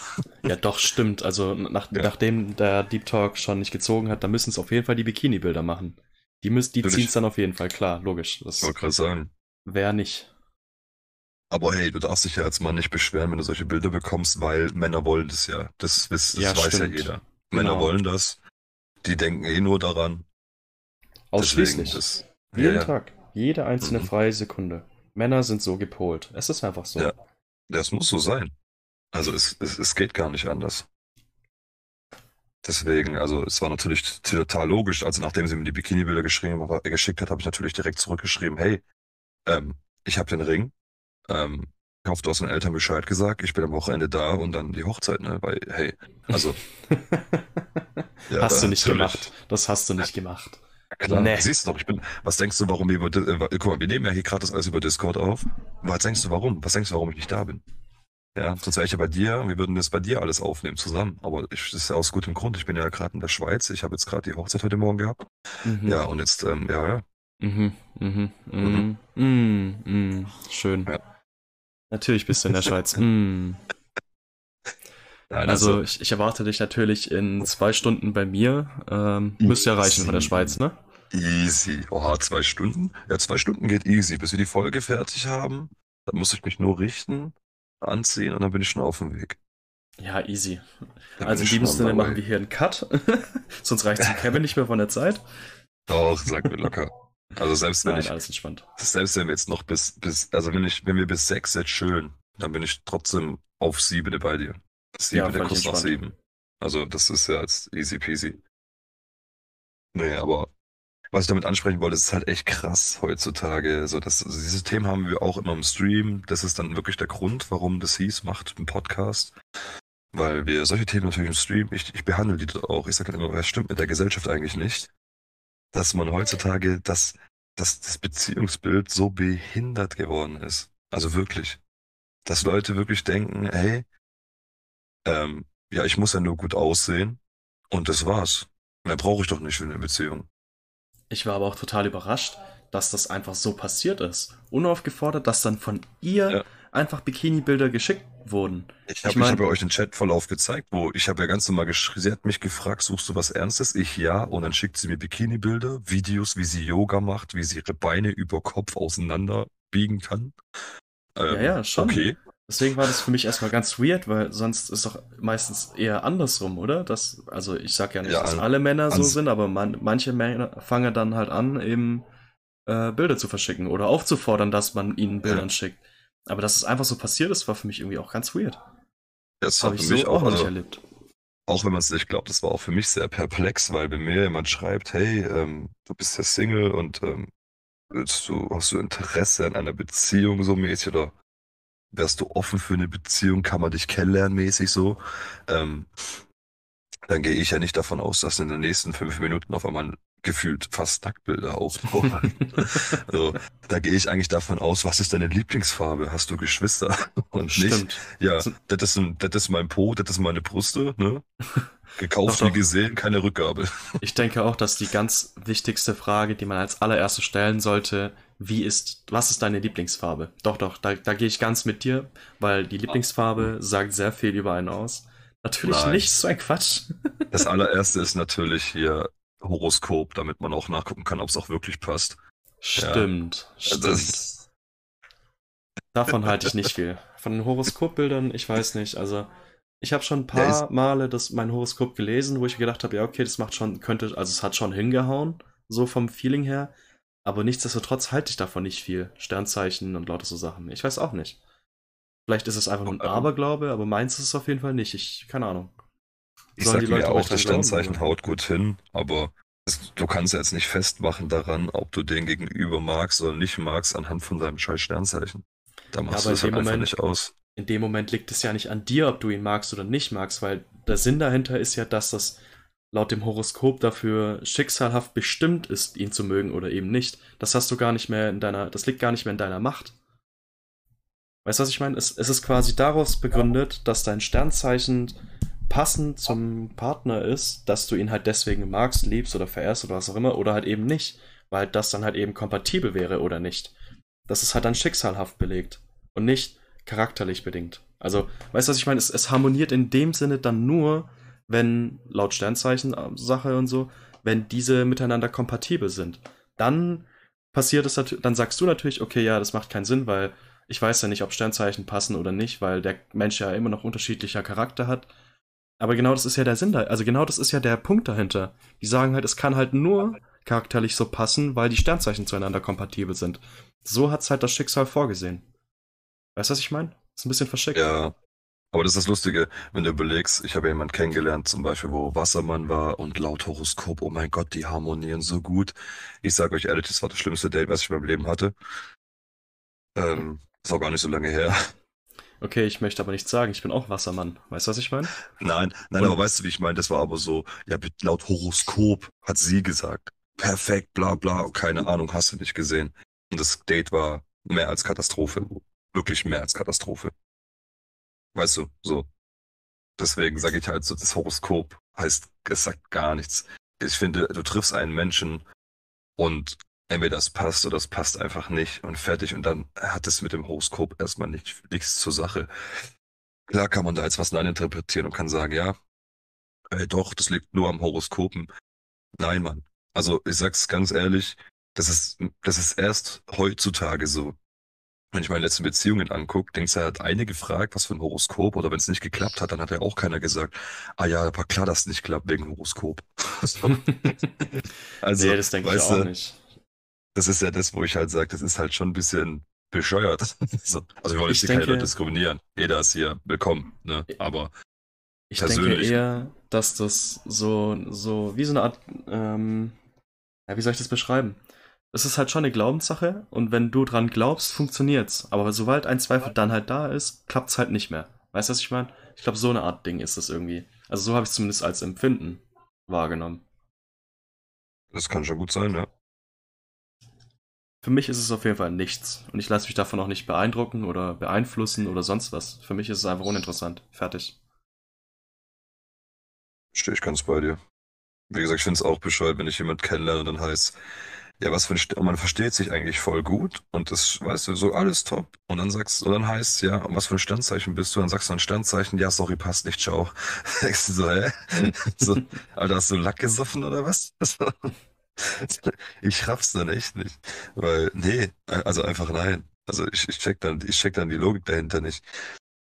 Ja, doch, stimmt. Also nach, Ja. nachdem der Deep Talk schon nicht gezogen hat, da müssen es auf jeden Fall die Bikini-Bilder machen. Die, müssen, die ziehen es dann auf jeden Fall, klar, logisch. Das wollte gerade sagen. wäre nicht. Aber hey, du darfst dich ja als Mann nicht beschweren, wenn du solche Bilder bekommst, weil Männer wollen das ja. Das, das, das Ja, weiß stimmt. ja jeder. Männer Genau. wollen das. Die denken eh nur daran. Ausschließlich. Das, Jeden ja, ja. Tag. Jede einzelne Mhm. freie Sekunde. Männer sind so gepolt. Es ist einfach so. Ja. Das muss so sein. Also es, es, es geht gar nicht anders. Deswegen, also es war natürlich total logisch. Also nachdem sie mir die Bikini-Bilder geschrieben, geschickt hat, habe ich natürlich direkt zurückgeschrieben, hey, ähm, ich habe den Ring. Ähm, ich hoffe, du hast den Eltern Bescheid gesagt. Ich bin am Wochenende da und dann die Hochzeit, ne? Weil, hey, also ja, hast du nicht natürlich. gemacht. Das hast du nicht gemacht. Klar, Nee. siehst du doch, ich bin, was denkst du, warum wir über, äh, guck mal, wir nehmen ja hier gerade das alles über Discord auf. Was denkst du, warum? Was denkst du, warum ich nicht da bin? Ja, sonst wäre ich ja bei dir, und wir würden das bei dir alles aufnehmen zusammen. Aber ich, das ist ja aus gutem Grund. Ich bin ja gerade in der Schweiz. Ich habe jetzt gerade die Hochzeit heute Morgen gehabt. Mhm. Ja, und jetzt, ähm, ja, ja. Mhm, mhm, mhm, mhm, mhm. Schön. Ja. Natürlich bist du in der Schweiz. Mhm. Nein, Also ich, ich erwarte dich natürlich in zwei Stunden bei mir. Ähm, müsste ja reichen von der Schweiz, ne? easy. Oha, zwei Stunden? Ja, zwei Stunden geht easy. Bis wir die Folge fertig haben, dann muss ich mich nur richten, anziehen und dann bin ich schon auf dem Weg. Ja, easy. Dann Also in ich diesem Sinne machen wir hier einen Cut. Sonst reicht dem Kevin nicht mehr von der Zeit. Doch, sag mir locker. Also selbst wenn Nein, ich alles entspannt. Selbst wenn wir jetzt noch bis, bis, also wenn ich, wenn wir bis sechs jetzt chillen, dann bin ich trotzdem auf siebene bei dir. Siebene, völlig kurz nach entspannt. sieben. Also das ist ja jetzt easy peasy. Nee, aber was ich damit ansprechen wollte, ist halt echt krass heutzutage. So, dass, also diese Themen haben wir auch immer im Stream. Das ist dann wirklich der Grund, warum das hieß, macht einen Podcast. Weil wir solche Themen natürlich im Stream, ich, ich behandle die auch. Ich sage dann immer, was stimmt mit der Gesellschaft eigentlich nicht? Dass man heutzutage das dass das Beziehungsbild so behindert geworden ist. Also wirklich. Dass Leute wirklich denken, hey, ähm, ja, ich muss ja nur gut aussehen und das war's. Mehr brauche ich doch nicht für eine Beziehung. Ich war aber auch total überrascht, dass das einfach so passiert ist. Unaufgefordert, dass dann von ihr Ja. Einfach Bikini-Bilder geschickt wurden. Ich habe Ich mein- hab ja euch einen Chatverlauf gezeigt, wo ich habe ja ganz normal geschrieben, sie hat mich gefragt, suchst du was Ernstes? Ich ja, und dann schickt sie mir Bikini-Bilder, Videos, wie sie Yoga macht, wie sie ihre Beine über Kopf auseinander biegen kann. Ähm, Ja, ja, schon. Okay. Deswegen war das für mich erstmal ganz weird, weil sonst ist doch meistens eher andersrum, oder? Das, also ich sag ja nicht, Ja, dass alle Männer so sind, aber man, manche Männer fangen dann halt an, eben äh, Bilder zu verschicken oder aufzufordern, dass man ihnen Bildern schickt. Aber dass es einfach so passiert ist, war für mich irgendwie auch ganz weird. Das Habe ich so auch, auch noch nicht also, erlebt. Auch wenn man es nicht glaubt, das war auch für mich sehr perplex, weil wenn mir jemand schreibt, hey, ähm, du bist ja Single und ähm, willst du, hast du Interesse an einer Beziehung so mäßig oder wärst du offen für eine Beziehung, kann man dich kennenlernen mäßig so, ähm, dann gehe ich ja nicht davon aus, dass in den nächsten fünf Minuten auf einmal ein gefühlt fast Nacktbilder auftauchen. also, da gehe ich eigentlich davon aus, was ist deine Lieblingsfarbe? Hast du Geschwister? Und Stimmt. nicht, ja, das ist, ein, das ist mein Po, das ist meine Brüste, ne? Gekauft Doch, wie gesehen, keine Rückgabe. Ich denke auch, dass die ganz wichtigste Frage, die man als allererste stellen sollte, wie ist, was ist deine Lieblingsfarbe? Doch, doch, da, da gehe ich ganz mit dir, weil die Lieblingsfarbe sagt sehr viel über einen aus. Natürlich Nein. nicht, so ein Quatsch. Das allererste ist natürlich hier Horoskop, damit man auch nachgucken kann, ob es auch wirklich passt. Stimmt, stimmt. Das, Davon halte ich nicht viel. Von den Horoskopbildern, ich weiß nicht. Also, ich habe schon ein Ja, paar ist- Male das, mein Horoskop gelesen, wo ich gedacht habe, ja, okay, das macht schon, könnte, also es hat schon hingehauen, so vom Feeling her. Aber nichtsdestotrotz halte ich davon nicht viel. Sternzeichen und lauter so Sachen. Ich weiß auch nicht. Vielleicht ist es einfach nur ein Ähm. Aberglaube, aber meins ist es auf jeden Fall nicht. Ich, keine Ahnung. ich Sollen sag die Leute mir auch, das Sternzeichen haut gut hin, aber es, du kannst ja jetzt nicht festmachen daran, ob du den gegenüber magst oder nicht magst, anhand von deinem scheiß Sternzeichen. Da machst aber du es halt dem einfach Moment- nicht aus. in dem Moment liegt es ja nicht an dir, ob du ihn magst oder nicht magst, weil der Sinn dahinter ist ja, dass das laut dem Horoskop dafür schicksalhaft bestimmt ist, ihn zu mögen oder eben nicht. Das hast du gar nicht mehr in deiner, das liegt gar nicht mehr in deiner Macht. Weißt du, was ich meine? Es, es ist quasi daraus begründet, dass dein Sternzeichen passend zum Partner ist, dass du ihn halt deswegen magst, liebst oder verehrst oder was auch immer, oder halt eben nicht, weil das dann halt eben kompatibel wäre oder nicht. Das ist halt dann schicksalhaft belegt und nicht charakterlich bedingt. Also, weißt du, was ich meine? Es, es harmoniert in dem Sinne dann nur, wenn, laut Sternzeichen äh, Sache und so, wenn diese miteinander kompatibel sind. Dann passiert es natürlich, dann sagst du natürlich, okay, ja, das macht keinen Sinn, weil ich weiß ja nicht, ob Sternzeichen passen oder nicht, weil der Mensch ja immer noch unterschiedlicher Charakter hat. Aber genau das ist ja der Sinn da, also genau das ist ja der Punkt dahinter. Die sagen halt, es kann halt nur charakterlich so passen, weil die Sternzeichen zueinander kompatibel sind. So hat's halt das Schicksal vorgesehen. Weißt du, was ich meine? Ist ein bisschen verschickt. Ja. Aber das ist das Lustige, wenn du überlegst, ich habe jemanden kennengelernt, zum Beispiel, wo Wassermann war und laut Horoskop, oh mein Gott, die harmonieren so gut. Ich sage euch ehrlich, das war das schlimmste Date, was ich in meinem Leben hatte. Ähm, ist auch gar nicht so lange her. Okay, ich möchte aber nichts sagen, ich bin auch Wassermann. Weißt du, was ich meine? Nein, nein, Und- aber weißt du, wie ich meine? Das war aber so, ja, laut Horoskop hat sie gesagt. Perfekt, bla bla, keine Ahnung, hast du nicht gesehen. Und das Date war mehr als Katastrophe. Wirklich mehr als Katastrophe. Weißt du, so. Deswegen sage ich halt so, das Horoskop heißt, es sagt gar nichts. Ich finde, du triffst einen Menschen und entweder das passt oder das passt einfach nicht und fertig. Und dann hat es mit dem Horoskop erstmal nicht, nichts zur Sache. Klar kann man da jetzt was interpretieren und kann sagen, ja, äh, doch, das liegt nur am Horoskopen. Nein, Mann. Also ich sag's ganz ehrlich, das ist, das ist erst heutzutage so. Wenn ich meine letzten Beziehungen angucke, denkst du, er hat eine gefragt, was für ein Horoskop, oder wenn es nicht geklappt hat, dann hat ja auch keiner gesagt, ah ja, war klar, dass es nicht klappt wegen Horoskop. also, nee, das denke ich auch du, nicht. Das ist ja das, wo ich halt sage, das ist halt schon ein bisschen bescheuert. so. Also wir wollen Ich jetzt keine denke- Leute diskriminieren. Jeder ist hier willkommen, ne? Aber Ich denke persönlich- eher, dass das so, so wie so eine Art, ähm, ja, wie soll ich das beschreiben? Es ist halt schon eine Glaubenssache und wenn du dran glaubst, funktioniert's. Aber sobald ein Zweifel dann halt da ist, klappt's halt nicht mehr. Weißt du, was ich meine? Ich glaube, so eine Art Ding ist das irgendwie. Also so habe ich es zumindest als Empfinden wahrgenommen. das kann schon gut sein, ja. Für mich ist es auf jeden Fall nichts. Und ich lasse mich davon auch nicht beeindrucken oder beeinflussen oder sonst was. Für mich ist es einfach uninteressant. Fertig. Stehe ich ganz bei dir. Wie gesagt, ich finde es auch bescheuert, wenn ich jemand kennenlerne und dann heißt, ja, was für ein St und man versteht sich eigentlich voll gut und das, weißt du, so alles top. Und dann sagst und dann heißt ja, und was für ein Sternzeichen bist du? Dann sagst du ein Sternzeichen, ja, sorry, passt nicht, ciao. Denkst du so, hä? so, Alter, hast du Lack gesoffen oder was? ich raff's dann echt nicht. Weil, nee, also einfach nein. Also ich, ich check dann, ich check dann die Logik dahinter nicht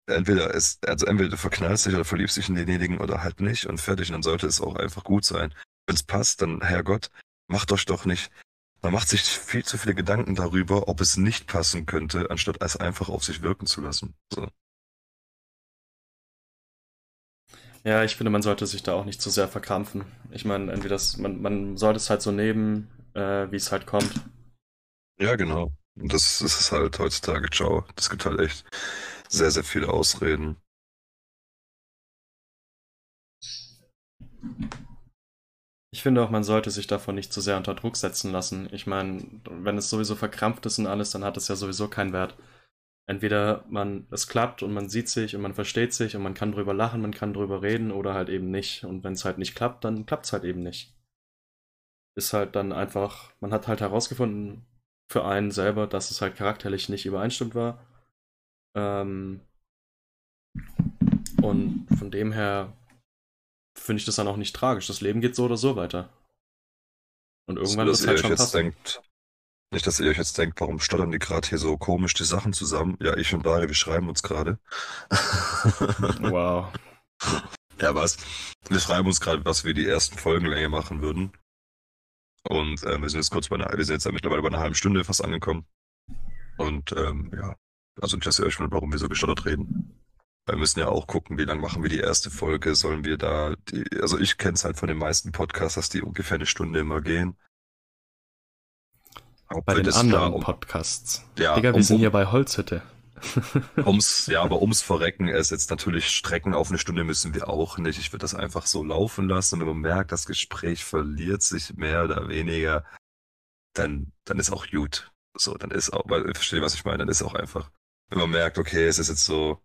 entweder es, also entweder du verknallst dich oder verliebst dich in denjenigen oder halt nicht und fertig. Und dann sollte es auch einfach gut sein. Wenn es passt, dann Herrgott, macht euch doch nicht. Man macht sich viel zu viele Gedanken darüber, ob es nicht passen könnte, anstatt es einfach auf sich wirken zu lassen. So. Ja, ich finde, man sollte sich da auch nicht zu sehr verkrampfen. Ich meine, entweder das, man, man sollte es halt so nehmen, äh, wie es halt kommt. Ja, genau. Und das, das ist halt heutzutage, ciao. Das gibt halt echt sehr, sehr viele Ausreden. Ich finde auch, man sollte sich davon nicht zu sehr unter Druck setzen lassen. Ich meine, wenn es sowieso verkrampft ist und alles, dann hat es ja sowieso keinen Wert. Entweder man, es klappt und man sieht sich und man versteht sich und man kann drüber lachen, man kann drüber reden oder halt eben nicht. Und wenn es halt nicht klappt, dann klappt es halt eben nicht. Ist halt dann einfach, man hat halt herausgefunden für einen selber, dass es halt charakterlich nicht übereinstimmt war. Ähm, und von dem her finde ich das dann auch nicht tragisch. Das Leben geht so oder so weiter. Und irgendwann wird es halt schon passen. Denkt, nicht, dass ihr euch jetzt denkt, warum stottern die gerade hier so komisch die Sachen zusammen? Ja, ich und Dario, wir schreiben uns gerade. wow. Ja, was? Wir schreiben uns gerade, was wir die ersten Folgenlänge machen würden. Und äh, wir sind jetzt kurz bei einer, wir sind jetzt mittlerweile bei einer halben Stunde fast angekommen. Und ähm, ja, also nicht, dass ihr euch wundert, warum wir so gestottert reden. Wir müssen ja auch gucken, wie lange machen wir die erste Folge. Sollen wir da, die, also ich kenne es halt von den meisten Podcasts, dass die ungefähr eine Stunde immer gehen. Ob bei den anderen um, Podcasts. Ja, Digga, wir um, sind hier bei Holzhütte. ums, ja, aber ums Verrecken ist jetzt natürlich Strecken auf eine Stunde müssen wir auch nicht. Ich würde das einfach so laufen lassen. Und wenn man merkt, das Gespräch verliert sich mehr oder weniger, dann, dann ist auch gut. So, dann ist auch, weil, verstehe, was ich meine, dann ist auch einfach, wenn man merkt, okay, es ist jetzt so,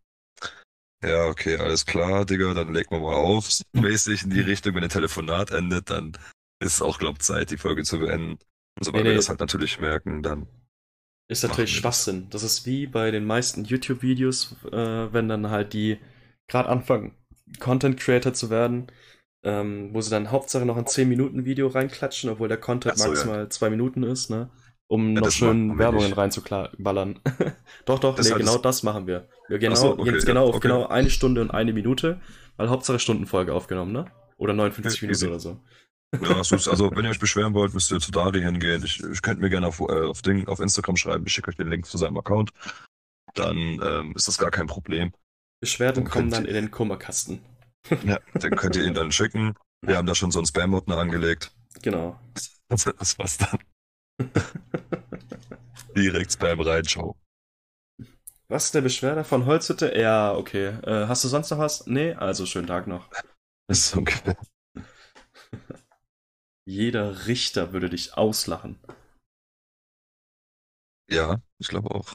ja, okay, alles klar, Digga, dann legt man mal auf, mäßig in die Richtung, wenn ein Telefonat endet, dann ist es auch, glaub Zeit, die Folge zu beenden. Und sobald nee, wir das halt natürlich merken, dann. Ist natürlich Schwachsinn. Das ist wie bei den meisten YouTube-Videos, äh, wenn dann halt die gerade anfangen, Content Creator zu werden, ähm, wo sie dann Hauptsache noch ein 10-Minuten-Video reinklatschen, obwohl der Content so, maximal ja. zwei Minuten ist, ne? um ja, noch schön Werbungen reinzuballern. doch, doch, das nee, genau das machen wir. Wir genau, so, okay, jetzt genau ja, auf okay. genau eine Stunde und eine Minute, weil Hauptsache Stundenfolge aufgenommen, ne? Oder 59 Minuten oder so. Ja, also wenn ihr euch beschweren wollt, müsst ihr zu Dari hingehen. Ich, ich könnt mir gerne auf, äh, auf, Ding, auf Instagram schreiben. Ich schicke euch den Link zu seinem Account. Dann ähm, ist das gar kein Problem. Beschwerden dann kommen dann in den Kummerkasten. ja, dann könnt ihr ihn dann schicken. Wir haben da schon so einen Spam-Ordner angelegt. Genau. Das, das war's dann. Direkt Spam reinschauen. Was ist der Beschwerder von Holzhütte? Ja, okay. Äh, hast du sonst noch was? Nee, also schönen Tag noch. Ist okay. Jeder Richter würde dich auslachen. Ja, ich glaube auch.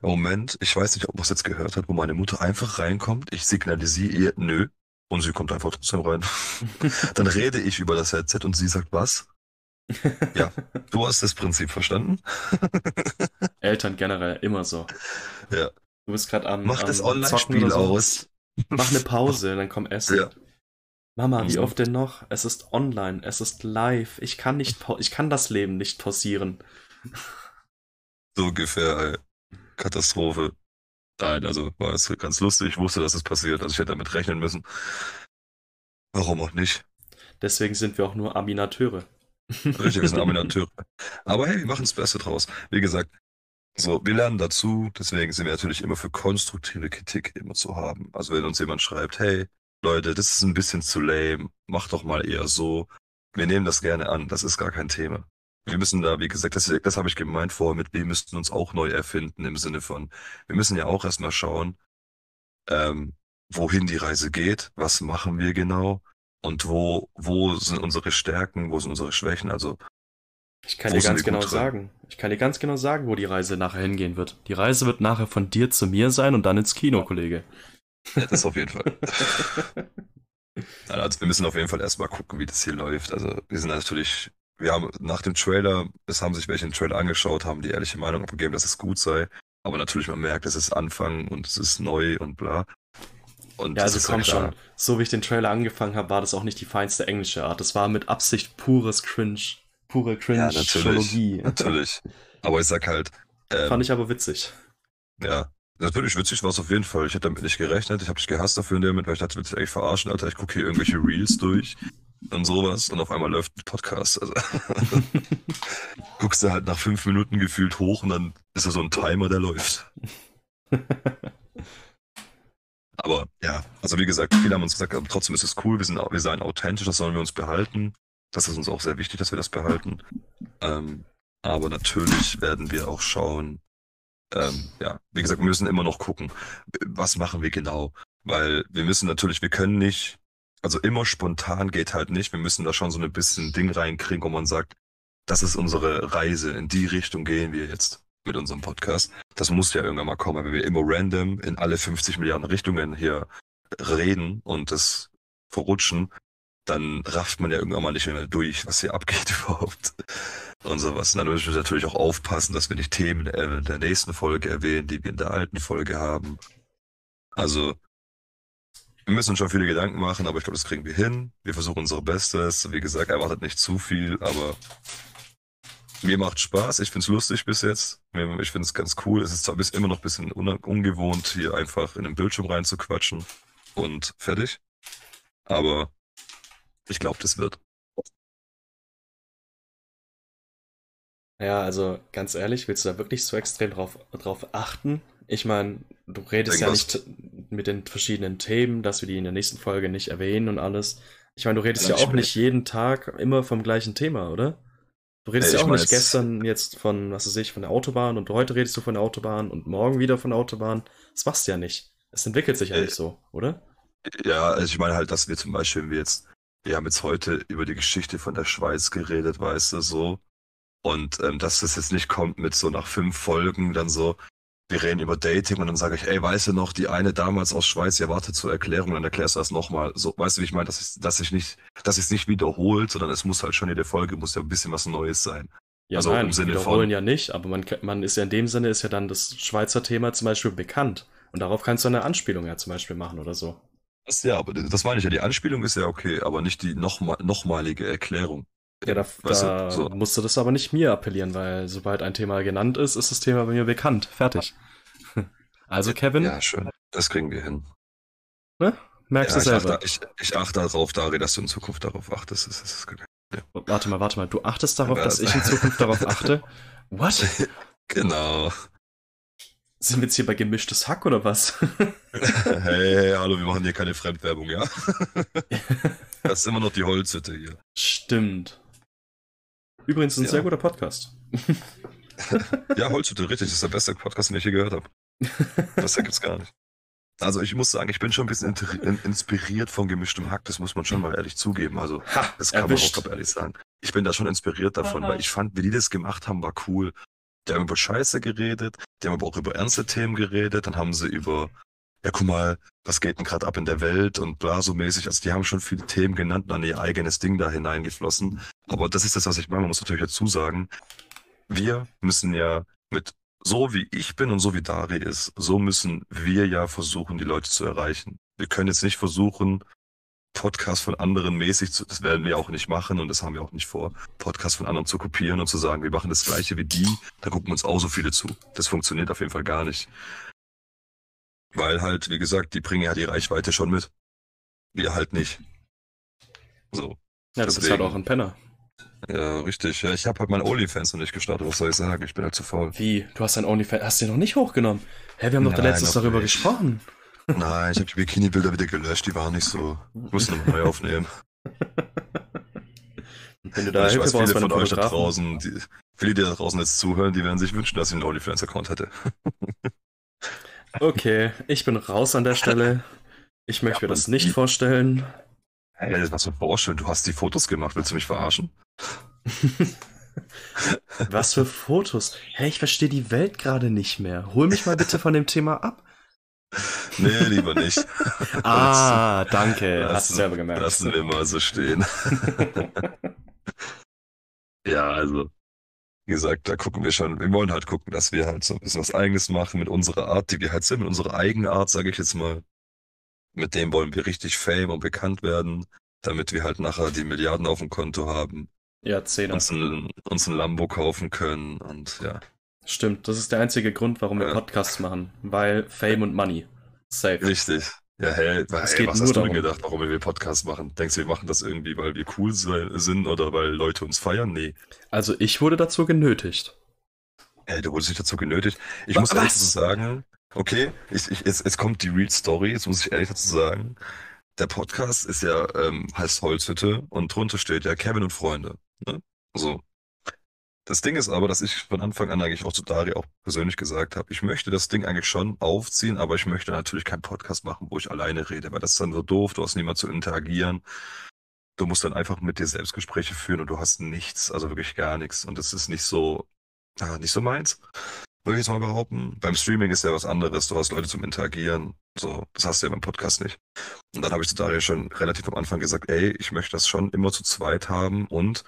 Moment, ich weiß nicht, ob man es jetzt gehört hat, wo meine Mutter einfach reinkommt. Ich signalisiere ihr, nö. Und sie kommt einfach trotzdem rein. Dann rede ich über das Headset und sie sagt was? Ja, du hast das Prinzip verstanden. Eltern generell immer so. Ja. Du bist gerade am. Mach am das Online-Spiel so. aus. Mach eine Pause, dann komm essen. Ja. Mama, wie oft denn noch? Es ist online, es ist live. Ich kann nicht, ich kann das Leben nicht pausieren. So ungefähr, ey. Katastrophe. Nein, also war es ganz lustig. Ich wusste, dass es passiert. Also ich hätte damit rechnen müssen. Warum auch nicht? Deswegen sind wir auch nur Aminateure. Richtig, wir sind Aminateure. Aber hey, wir machen das Beste draus. Wie gesagt, so, wir lernen dazu, deswegen sind wir natürlich immer für konstruktive Kritik immer zu haben. Also wenn uns jemand schreibt, hey, Leute, das ist ein bisschen zu lame, mach doch mal eher so. Wir nehmen das gerne an, das ist gar kein Thema. Wir müssen da, wie gesagt, das, das habe ich gemeint vorher mit, wir müssten uns auch neu erfinden im Sinne von, wir müssen ja auch erstmal schauen, ähm, wohin die Reise geht, was machen wir genau und wo, wo sind unsere Stärken, wo sind unsere Schwächen, also ich kann dir ganz genau sagen, ich kann dir ganz genau sagen, wo die Reise nachher hingehen wird. Die Reise wird nachher von dir zu mir sein und dann ins Kino, Kollege. Ja, das auf jeden Fall. also wir müssen auf jeden Fall erstmal gucken, wie das hier läuft. Also wir sind natürlich, wir haben nach dem Trailer, es haben sich welche den Trailer angeschaut, haben die ehrliche Meinung abgegeben, dass es gut sei. Aber natürlich, man merkt, es ist Anfang und es ist neu und bla. Und ja, also komm halt schon. So wie ich den Trailer angefangen habe, war das auch nicht die feinste englische Art. Das war mit Absicht pures Cringe. Pure Cringe-Trilogie. Ja, natürlich, natürlich. Aber ich sag halt. Ähm, Fand ich aber witzig. Ja, Natürlich witzig war es auf jeden Fall. Ich hätte damit nicht gerechnet. Ich habe dich gehasst dafür in der Moment, weil ich dachte, willst du eigentlich verarschen, Alter? Ich gucke hier irgendwelche Reels durch und sowas und auf einmal läuft ein Podcast. Also guckst du halt nach fünf Minuten gefühlt hoch und dann ist da so ein Timer, der läuft. aber ja, also wie gesagt, viele haben uns gesagt, aber trotzdem ist es cool, wir, sind, wir seien authentisch, das sollen wir uns behalten. Das ist uns auch sehr wichtig, dass wir das behalten. Ähm, aber natürlich werden wir auch schauen, ähm, ja, wie gesagt, wir müssen immer noch gucken, was machen wir genau. Weil wir müssen natürlich, wir können nicht also immer spontan geht halt nicht. Wir müssen da schon so ein bisschen Ding reinkriegen, wo man sagt, das ist unsere Reise, in die Richtung gehen wir jetzt mit unserem Podcast. Das muss ja irgendwann mal kommen, wenn wir immer random in alle 50 Milliarden Richtungen hier reden und das verrutschen, dann rafft man ja irgendwann mal nicht mehr durch, was hier abgeht überhaupt und sowas. Und dann müssen wir natürlich auch aufpassen, dass wir nicht Themen in der nächsten Folge erwähnen, die wir in der alten Folge haben. Also, wir müssen uns schon viele Gedanken machen, aber ich glaube, das kriegen wir hin. Wir versuchen unser Bestes. Wie gesagt, erwartet nicht zu viel, aber mir macht Spaß. Ich finde es lustig bis jetzt. Ich finde es ganz cool. Es ist zwar bis immer noch ein bisschen ungewohnt, hier einfach in den Bildschirm reinzuquatschen und fertig. Aber ich glaube, das wird. Ja, also ganz ehrlich, willst du da wirklich so extrem drauf, drauf achten? Ich meine, du redest Irgendwas. ja nicht mit den verschiedenen Themen, dass wir die in der nächsten Folge nicht erwähnen und alles. Ich meine, du redest ja, ja auch nicht jeden Tag immer vom gleichen Thema, oder? Du redest ja, ja auch nicht gestern jetzt von, was weiß ich, von der Autobahn und heute redest du von der Autobahn und morgen wieder von der Autobahn. Das machst du ja nicht. Es entwickelt sich ja nicht so, oder? Ja, also ich meine halt, dass wir zum Beispiel, wenn wir jetzt, wir haben jetzt heute über die Geschichte von der Schweiz geredet, weißt du, so. Und ähm, dass das jetzt nicht kommt mit so nach fünf Folgen dann so, wir reden über Dating und dann sage ich, ey, weißt du noch, die eine damals aus Schweiz, die erwartet zur Erklärung, und dann erklärst du das nochmal. So, weißt du, wie ich meine, dass ich, dass ich nicht, dass ich es nicht wiederholt, sondern es muss halt schon jede Folge, muss ja ein bisschen was Neues sein. Ja, also nein, im Sinne wiederholen von, ja nicht, aber man, man ist ja in dem Sinne, ist ja dann das Schweizer Thema zum Beispiel bekannt. Und darauf kannst du eine Anspielung ja zum Beispiel machen oder so. Das, ja, aber das meine ich ja, die Anspielung ist ja okay, aber nicht die nochmal, nochmalige Erklärung. Ja, da, da so. musst du das aber nicht mir appellieren, weil sobald ein Thema genannt ist, ist das Thema bei mir bekannt. Fertig. Also, Kevin. Ja, schön. Das kriegen wir hin. Ne? Merkst ja, du selber. Ich achte, ich, ich achte darauf, Dari, dass du in Zukunft darauf achtest. Das ist, das ja. Warte mal, warte mal. Du achtest darauf, dass ich in Zukunft darauf achte? What? Genau. Sind wir jetzt hier bei gemischtes Hack oder was? hey, hey, hallo, wir machen hier keine Fremdwerbung, ja? das ist immer noch die Holzhütte hier. Stimmt. Übrigens ein ja. sehr guter Podcast. ja, Holzhütte, richtig. Das ist der beste Podcast, den ich je gehört habe. Das gibt's gar nicht. Also ich muss sagen, ich bin schon ein bisschen inspiriert von gemischtem Hack, das muss man schon mal ehrlich zugeben. Also ha, das kann erwischt. man auch ehrlich sagen. Ich bin da schon inspiriert davon, Aha. weil ich fand, wie die das gemacht haben, war cool. Die haben über Scheiße geredet, die haben aber auch über ernste Themen geredet, dann haben sie über, ja guck mal, was geht denn gerade ab in der Welt und bla so mäßig. Also die haben schon viele Themen genannt und dann ihr eigenes Ding da hineingeflossen. Aber das ist das, was ich meine. Man muss natürlich dazu sagen, wir müssen ja mit so wie ich bin und so wie Dari ist, so müssen wir ja versuchen, die Leute zu erreichen. Wir können jetzt nicht versuchen, Podcasts von anderen mäßig zu, das werden wir auch nicht machen und das haben wir auch nicht vor, Podcasts von anderen zu kopieren und zu sagen, wir machen das gleiche wie die, da gucken uns auch so viele zu. Das funktioniert auf jeden Fall gar nicht. Weil halt, wie gesagt, die bringen ja die Reichweite schon mit. Wir halt nicht. So. Ja, das Deswegen. ist halt auch ein Penner. Ja, richtig. Ja, ich habe halt mein OnlyFans noch nicht gestartet, was soll ich sagen? Ich bin halt zu faul. Wie? Du hast dein OnlyFans, hast du den noch nicht hochgenommen? Hä, wir haben doch letztes darüber nicht. gesprochen. Nein, ich habe die Bikini-Bilder wieder gelöscht, die waren nicht so. Ich muss nochmal neu aufnehmen. Wenn du da ich weiß, viele von euch da draußen, die, viele, die da draußen jetzt zuhören, die werden sich wünschen, dass ich einen OnlyFans-Account hätte. okay, ich bin raus an der Stelle. Ich möchte ja, mir das nicht vorstellen. Hey, was für vorstellen? Du hast die Fotos gemacht, willst du mich verarschen? Was für Fotos? Hey, ich verstehe die Welt gerade nicht mehr. Hol mich mal bitte von dem Thema ab. Nee, lieber nicht. ah, danke. Lassen, Hast du selber gemerkt. Lassen wir mal so stehen. ja, also, wie gesagt, da gucken wir schon. Wir wollen halt gucken, dass wir halt so ein bisschen was Eigenes machen mit unserer Art, die wir halt sind, mit unserer eigenen Art, sage ich jetzt mal. Mit dem wollen wir richtig Fame und bekannt werden, damit wir halt nachher die Milliarden auf dem Konto haben. Ja, Zehner. Uns ein, uns ein Lambo kaufen können und ja. Stimmt, das ist der einzige Grund, warum wir ja. Podcasts machen. Weil Fame und Money. Safe. Richtig. Ja, hey, es hey was hast du denn gedacht, warum wir Podcasts machen? Denkst du, wir machen das irgendwie, weil wir cool sind oder weil Leute uns feiern? Nee. Also ich wurde dazu genötigt. Hey, du wurdest nicht dazu genötigt. Ich was? muss ehrlich dazu sagen, okay, ich, ich, jetzt, jetzt kommt die Real Story, jetzt muss ich ehrlich dazu sagen. Der Podcast ist ja, ähm, heißt Holzhütte und drunter steht ja Kevin und Freunde. Ne? So. Das Ding ist aber, dass ich von Anfang an eigentlich auch zu Dari auch persönlich gesagt habe, ich möchte das Ding eigentlich schon aufziehen, aber ich möchte natürlich keinen Podcast machen, wo ich alleine rede, weil das ist dann so doof, du hast niemand zu interagieren. Du musst dann einfach mit dir selbst Gespräche führen und du hast nichts, also wirklich gar nichts. Und das ist nicht so, ah, nicht so meins, würde ich jetzt mal behaupten. Beim Streaming ist ja was anderes, du hast Leute zum Interagieren. So, das hast du ja beim Podcast nicht. Und dann habe ich zu Daria schon relativ am Anfang gesagt, ey, ich möchte das schon immer zu zweit haben und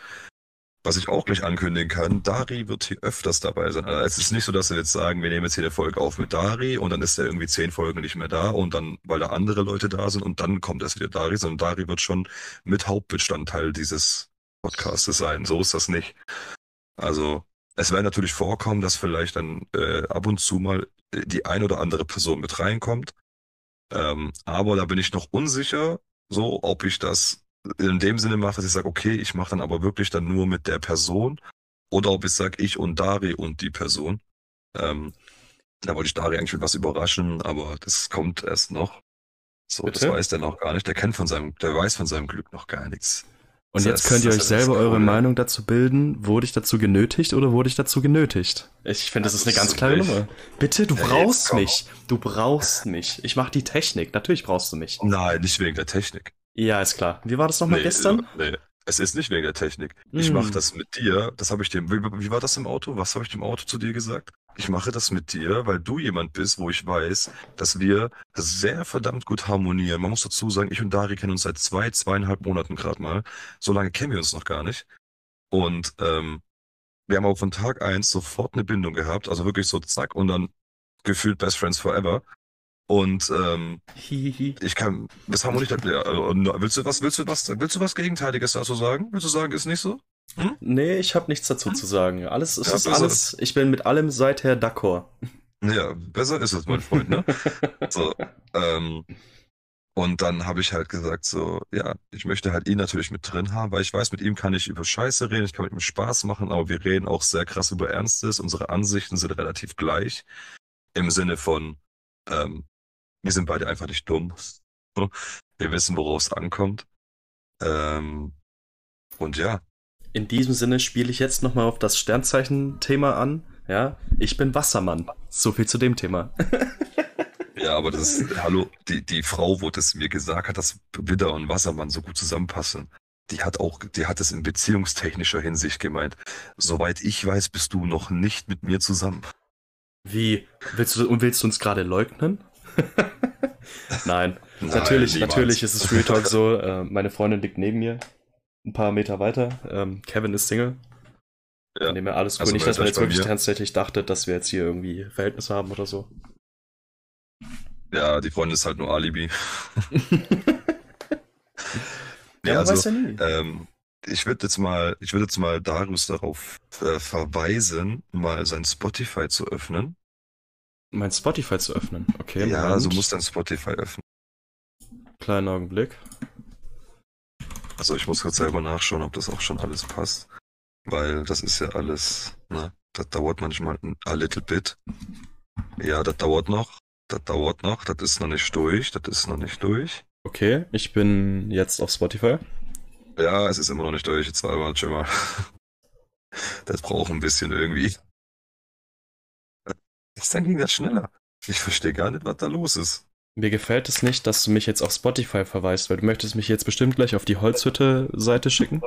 was ich auch gleich ankündigen kann, Dari wird hier öfters dabei sein. Also es ist nicht so, dass wir jetzt sagen, wir nehmen jetzt hier eine Folge auf mit Dari und dann ist er irgendwie zehn Folgen nicht mehr da und dann, weil da andere Leute da sind und dann kommt erst wieder Dari, sondern Dari wird schon mit Hauptbestandteil dieses Podcastes sein. So ist das nicht. Also es wird natürlich vorkommen, dass vielleicht dann äh, ab und zu mal die ein oder andere Person mit reinkommt. Ähm, aber da bin ich noch unsicher, so ob ich das in dem Sinne mache, dass ich sage, okay, ich mache dann aber wirklich dann nur mit der Person oder ob ich sage, ich und Dari und die Person. Ähm, da wollte ich Dari eigentlich mit was überraschen, aber das kommt erst noch. So, Bitte? das weiß der noch gar nicht. Der kennt von seinem, der weiß von seinem Glück noch gar nichts. Und Das jetzt heißt, könnt ihr das euch das selber eure Coole. Meinung dazu bilden. Wurde ich dazu genötigt oder wurde ich dazu genötigt? Ich finde, das ist eine Das ganz ist klare Nummer. Bitte, du Ja, brauchst mich. Du brauchst mich. Ich mach die Technik. Natürlich brauchst du mich. Nein, nicht wegen der Technik. Ja, ist klar. Wie war das nochmal gestern? Nee, es ist nicht wegen der Technik. Ich Mm. mache das mit dir. Das habe ich dem. Wie, wie war das im Auto? Was habe ich dem Auto zu dir gesagt? Ich mache das mit dir, weil du jemand bist, wo ich weiß, dass wir sehr verdammt gut harmonieren. Man muss dazu sagen, ich und Dari kennen uns seit zwei, zweieinhalb Monaten gerade mal. So lange kennen wir uns noch gar nicht. Und ähm, wir haben aber von Tag eins sofort eine Bindung gehabt. Also wirklich so zack und dann gefühlt Best Friends Forever. Und ähm, ich kann, das haben wir nicht erklärt. Also, willst du was, willst du was, willst du was Gegenteiliges dazu sagen? Willst du sagen, ist nicht so? Nee, ich habe nichts dazu zu sagen. Alles, es Ja, ist alles, ich bin mit allem seither d'accord. Ja, besser ist es, mein Freund, ne? So, ähm, und dann habe ich halt gesagt, so, ja, ich möchte halt ihn natürlich mit drin haben, weil ich weiß, mit ihm kann ich über Scheiße reden, ich kann mit ihm Spaß machen, aber wir reden auch sehr krass über Ernstes. Unsere Ansichten sind relativ gleich. Im Sinne von, ähm, wir sind beide einfach nicht dumm. Wir wissen, worauf es ankommt. Ähm, und ja, In diesem Sinne spiele ich jetzt nochmal auf das Sternzeichen-Thema an. Ja, ich bin Wassermann. So viel zu dem Thema. Ja, aber das ist, hallo, die, die Frau, wo das mir gesagt hat, dass Widder und Wassermann so gut zusammenpassen, die hat auch, die hat es in beziehungstechnischer Hinsicht gemeint. Soweit ich weiß, bist du noch nicht mit mir zusammen. Wie? Willst du, und willst du uns gerade leugnen? Nein. Nein, natürlich, niemals. natürlich ist es Real Talk so. Äh, meine Freundin liegt neben mir. Ein paar Meter weiter. Ähm, Kevin ist Single. Ja. Dem her alles cool. Also Nicht, dass man jetzt wirklich tatsächlich dachte, dass wir jetzt hier irgendwie Verhältnisse haben oder so. Ja, die Freundin ist halt nur Alibi. Nee, ja, also, weiß ja nie. ähm, ich würde jetzt mal, ich würde jetzt mal Darius darauf äh, verweisen, mal sein Spotify zu öffnen. Mein Spotify zu öffnen. Okay, ja, Moment. so muss dein Spotify öffnen. Kleinen Augenblick. Also ich muss gerade selber nachschauen, ob das auch schon alles passt. Weil das ist ja alles, ne, das dauert manchmal ein a little bit. Ja, das dauert noch. Das dauert noch. Das ist noch nicht durch. Das ist noch nicht durch. Okay, ich bin jetzt auf Spotify. Ja, es ist immer noch nicht durch. Jetzt war schon mal. Das braucht ein bisschen irgendwie. Gestern ging das schneller. Ich verstehe gar nicht, was da los ist. Mir gefällt es nicht, dass du mich jetzt auf Spotify verweist, weil du möchtest mich jetzt bestimmt gleich auf die Holzhütte-Seite schicken.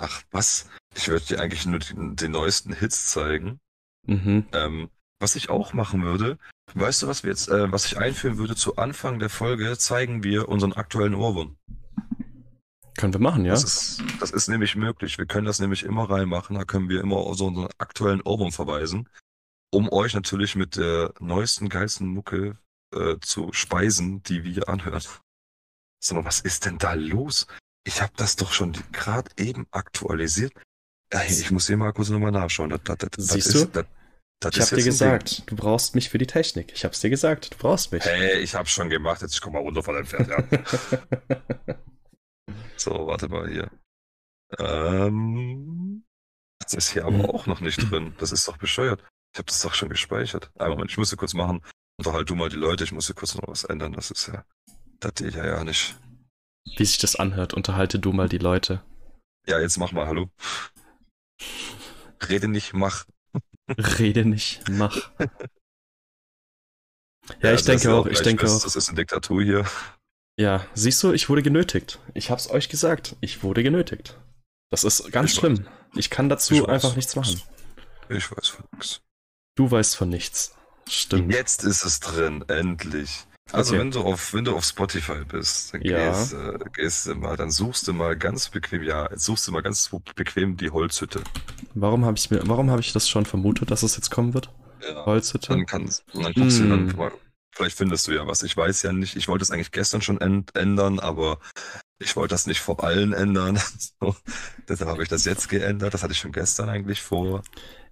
Ach, was? Ich würde dir eigentlich nur die, die neuesten Hits zeigen. Mhm. Ähm, was ich auch machen würde, weißt du, was wir jetzt, äh, was ich einführen würde, zu Anfang der Folge zeigen wir unseren aktuellen Ohrwurm. Können wir machen, ja? Das ist, das ist nämlich möglich. Wir können das nämlich immer reinmachen. Da können wir immer auf so unseren aktuellen Ohrwurm verweisen, um euch natürlich mit der neuesten, geilsten Mucke äh, zu speisen, die wir anhören. Sag mal, was ist denn da los? Ich habe das doch schon gerade eben aktualisiert. Ey, ich muss hier mal kurz nochmal nachschauen. Das, das, das, Siehst ist, du? Ich ist hab dir gesagt, du brauchst mich für die Technik. Ich hab's dir gesagt, du brauchst mich. Hey, ich hab's schon gemacht, jetzt komm mal runter von deinem Pferd, ja. so, warte mal hier. Ähm, das ist hier aber auch noch nicht drin. Das ist doch bescheuert. Ich habe das doch schon gespeichert. Aber Moment, ich muss hier kurz machen. Unterhalt du mal die Leute, ich muss hier kurz noch was ändern. Das ist ja, das geht ja ja nicht. Wie sich das anhört, unterhalte du mal die Leute. Ja, jetzt mach mal Hallo. Rede nicht, mach. Rede nicht, mach. Ja, Ja, ich denke auch, ich denke auch. Das ist eine Diktatur hier. Ja, siehst du, ich wurde genötigt. Ich hab's euch gesagt. Ich wurde genötigt. Das ist ganz Ich schlimm. Ich kann dazu Ich weiß. einfach nichts machen. Ich weiß von nichts. Du weißt von nichts. Stimmt. Jetzt ist es drin, endlich. Also Okay. wenn du auf wenn du auf Spotify bist, dann Ja. gehst, äh, gehst du mal, dann suchst du mal ganz bequem, ja, suchst du mal ganz bequem die Holzhütte. Warum habe ich mir, warum habe ich das schon vermutet, dass es jetzt kommen wird? Ja. Holzhütte? Dann kannst dann guckst du Mm. dann mal, vielleicht findest du ja was. Ich weiß ja nicht, ich wollte es eigentlich gestern schon ändern, aber ich wollte das nicht vor allen ändern. So, deshalb habe ich das jetzt geändert. Das hatte ich schon gestern eigentlich vor.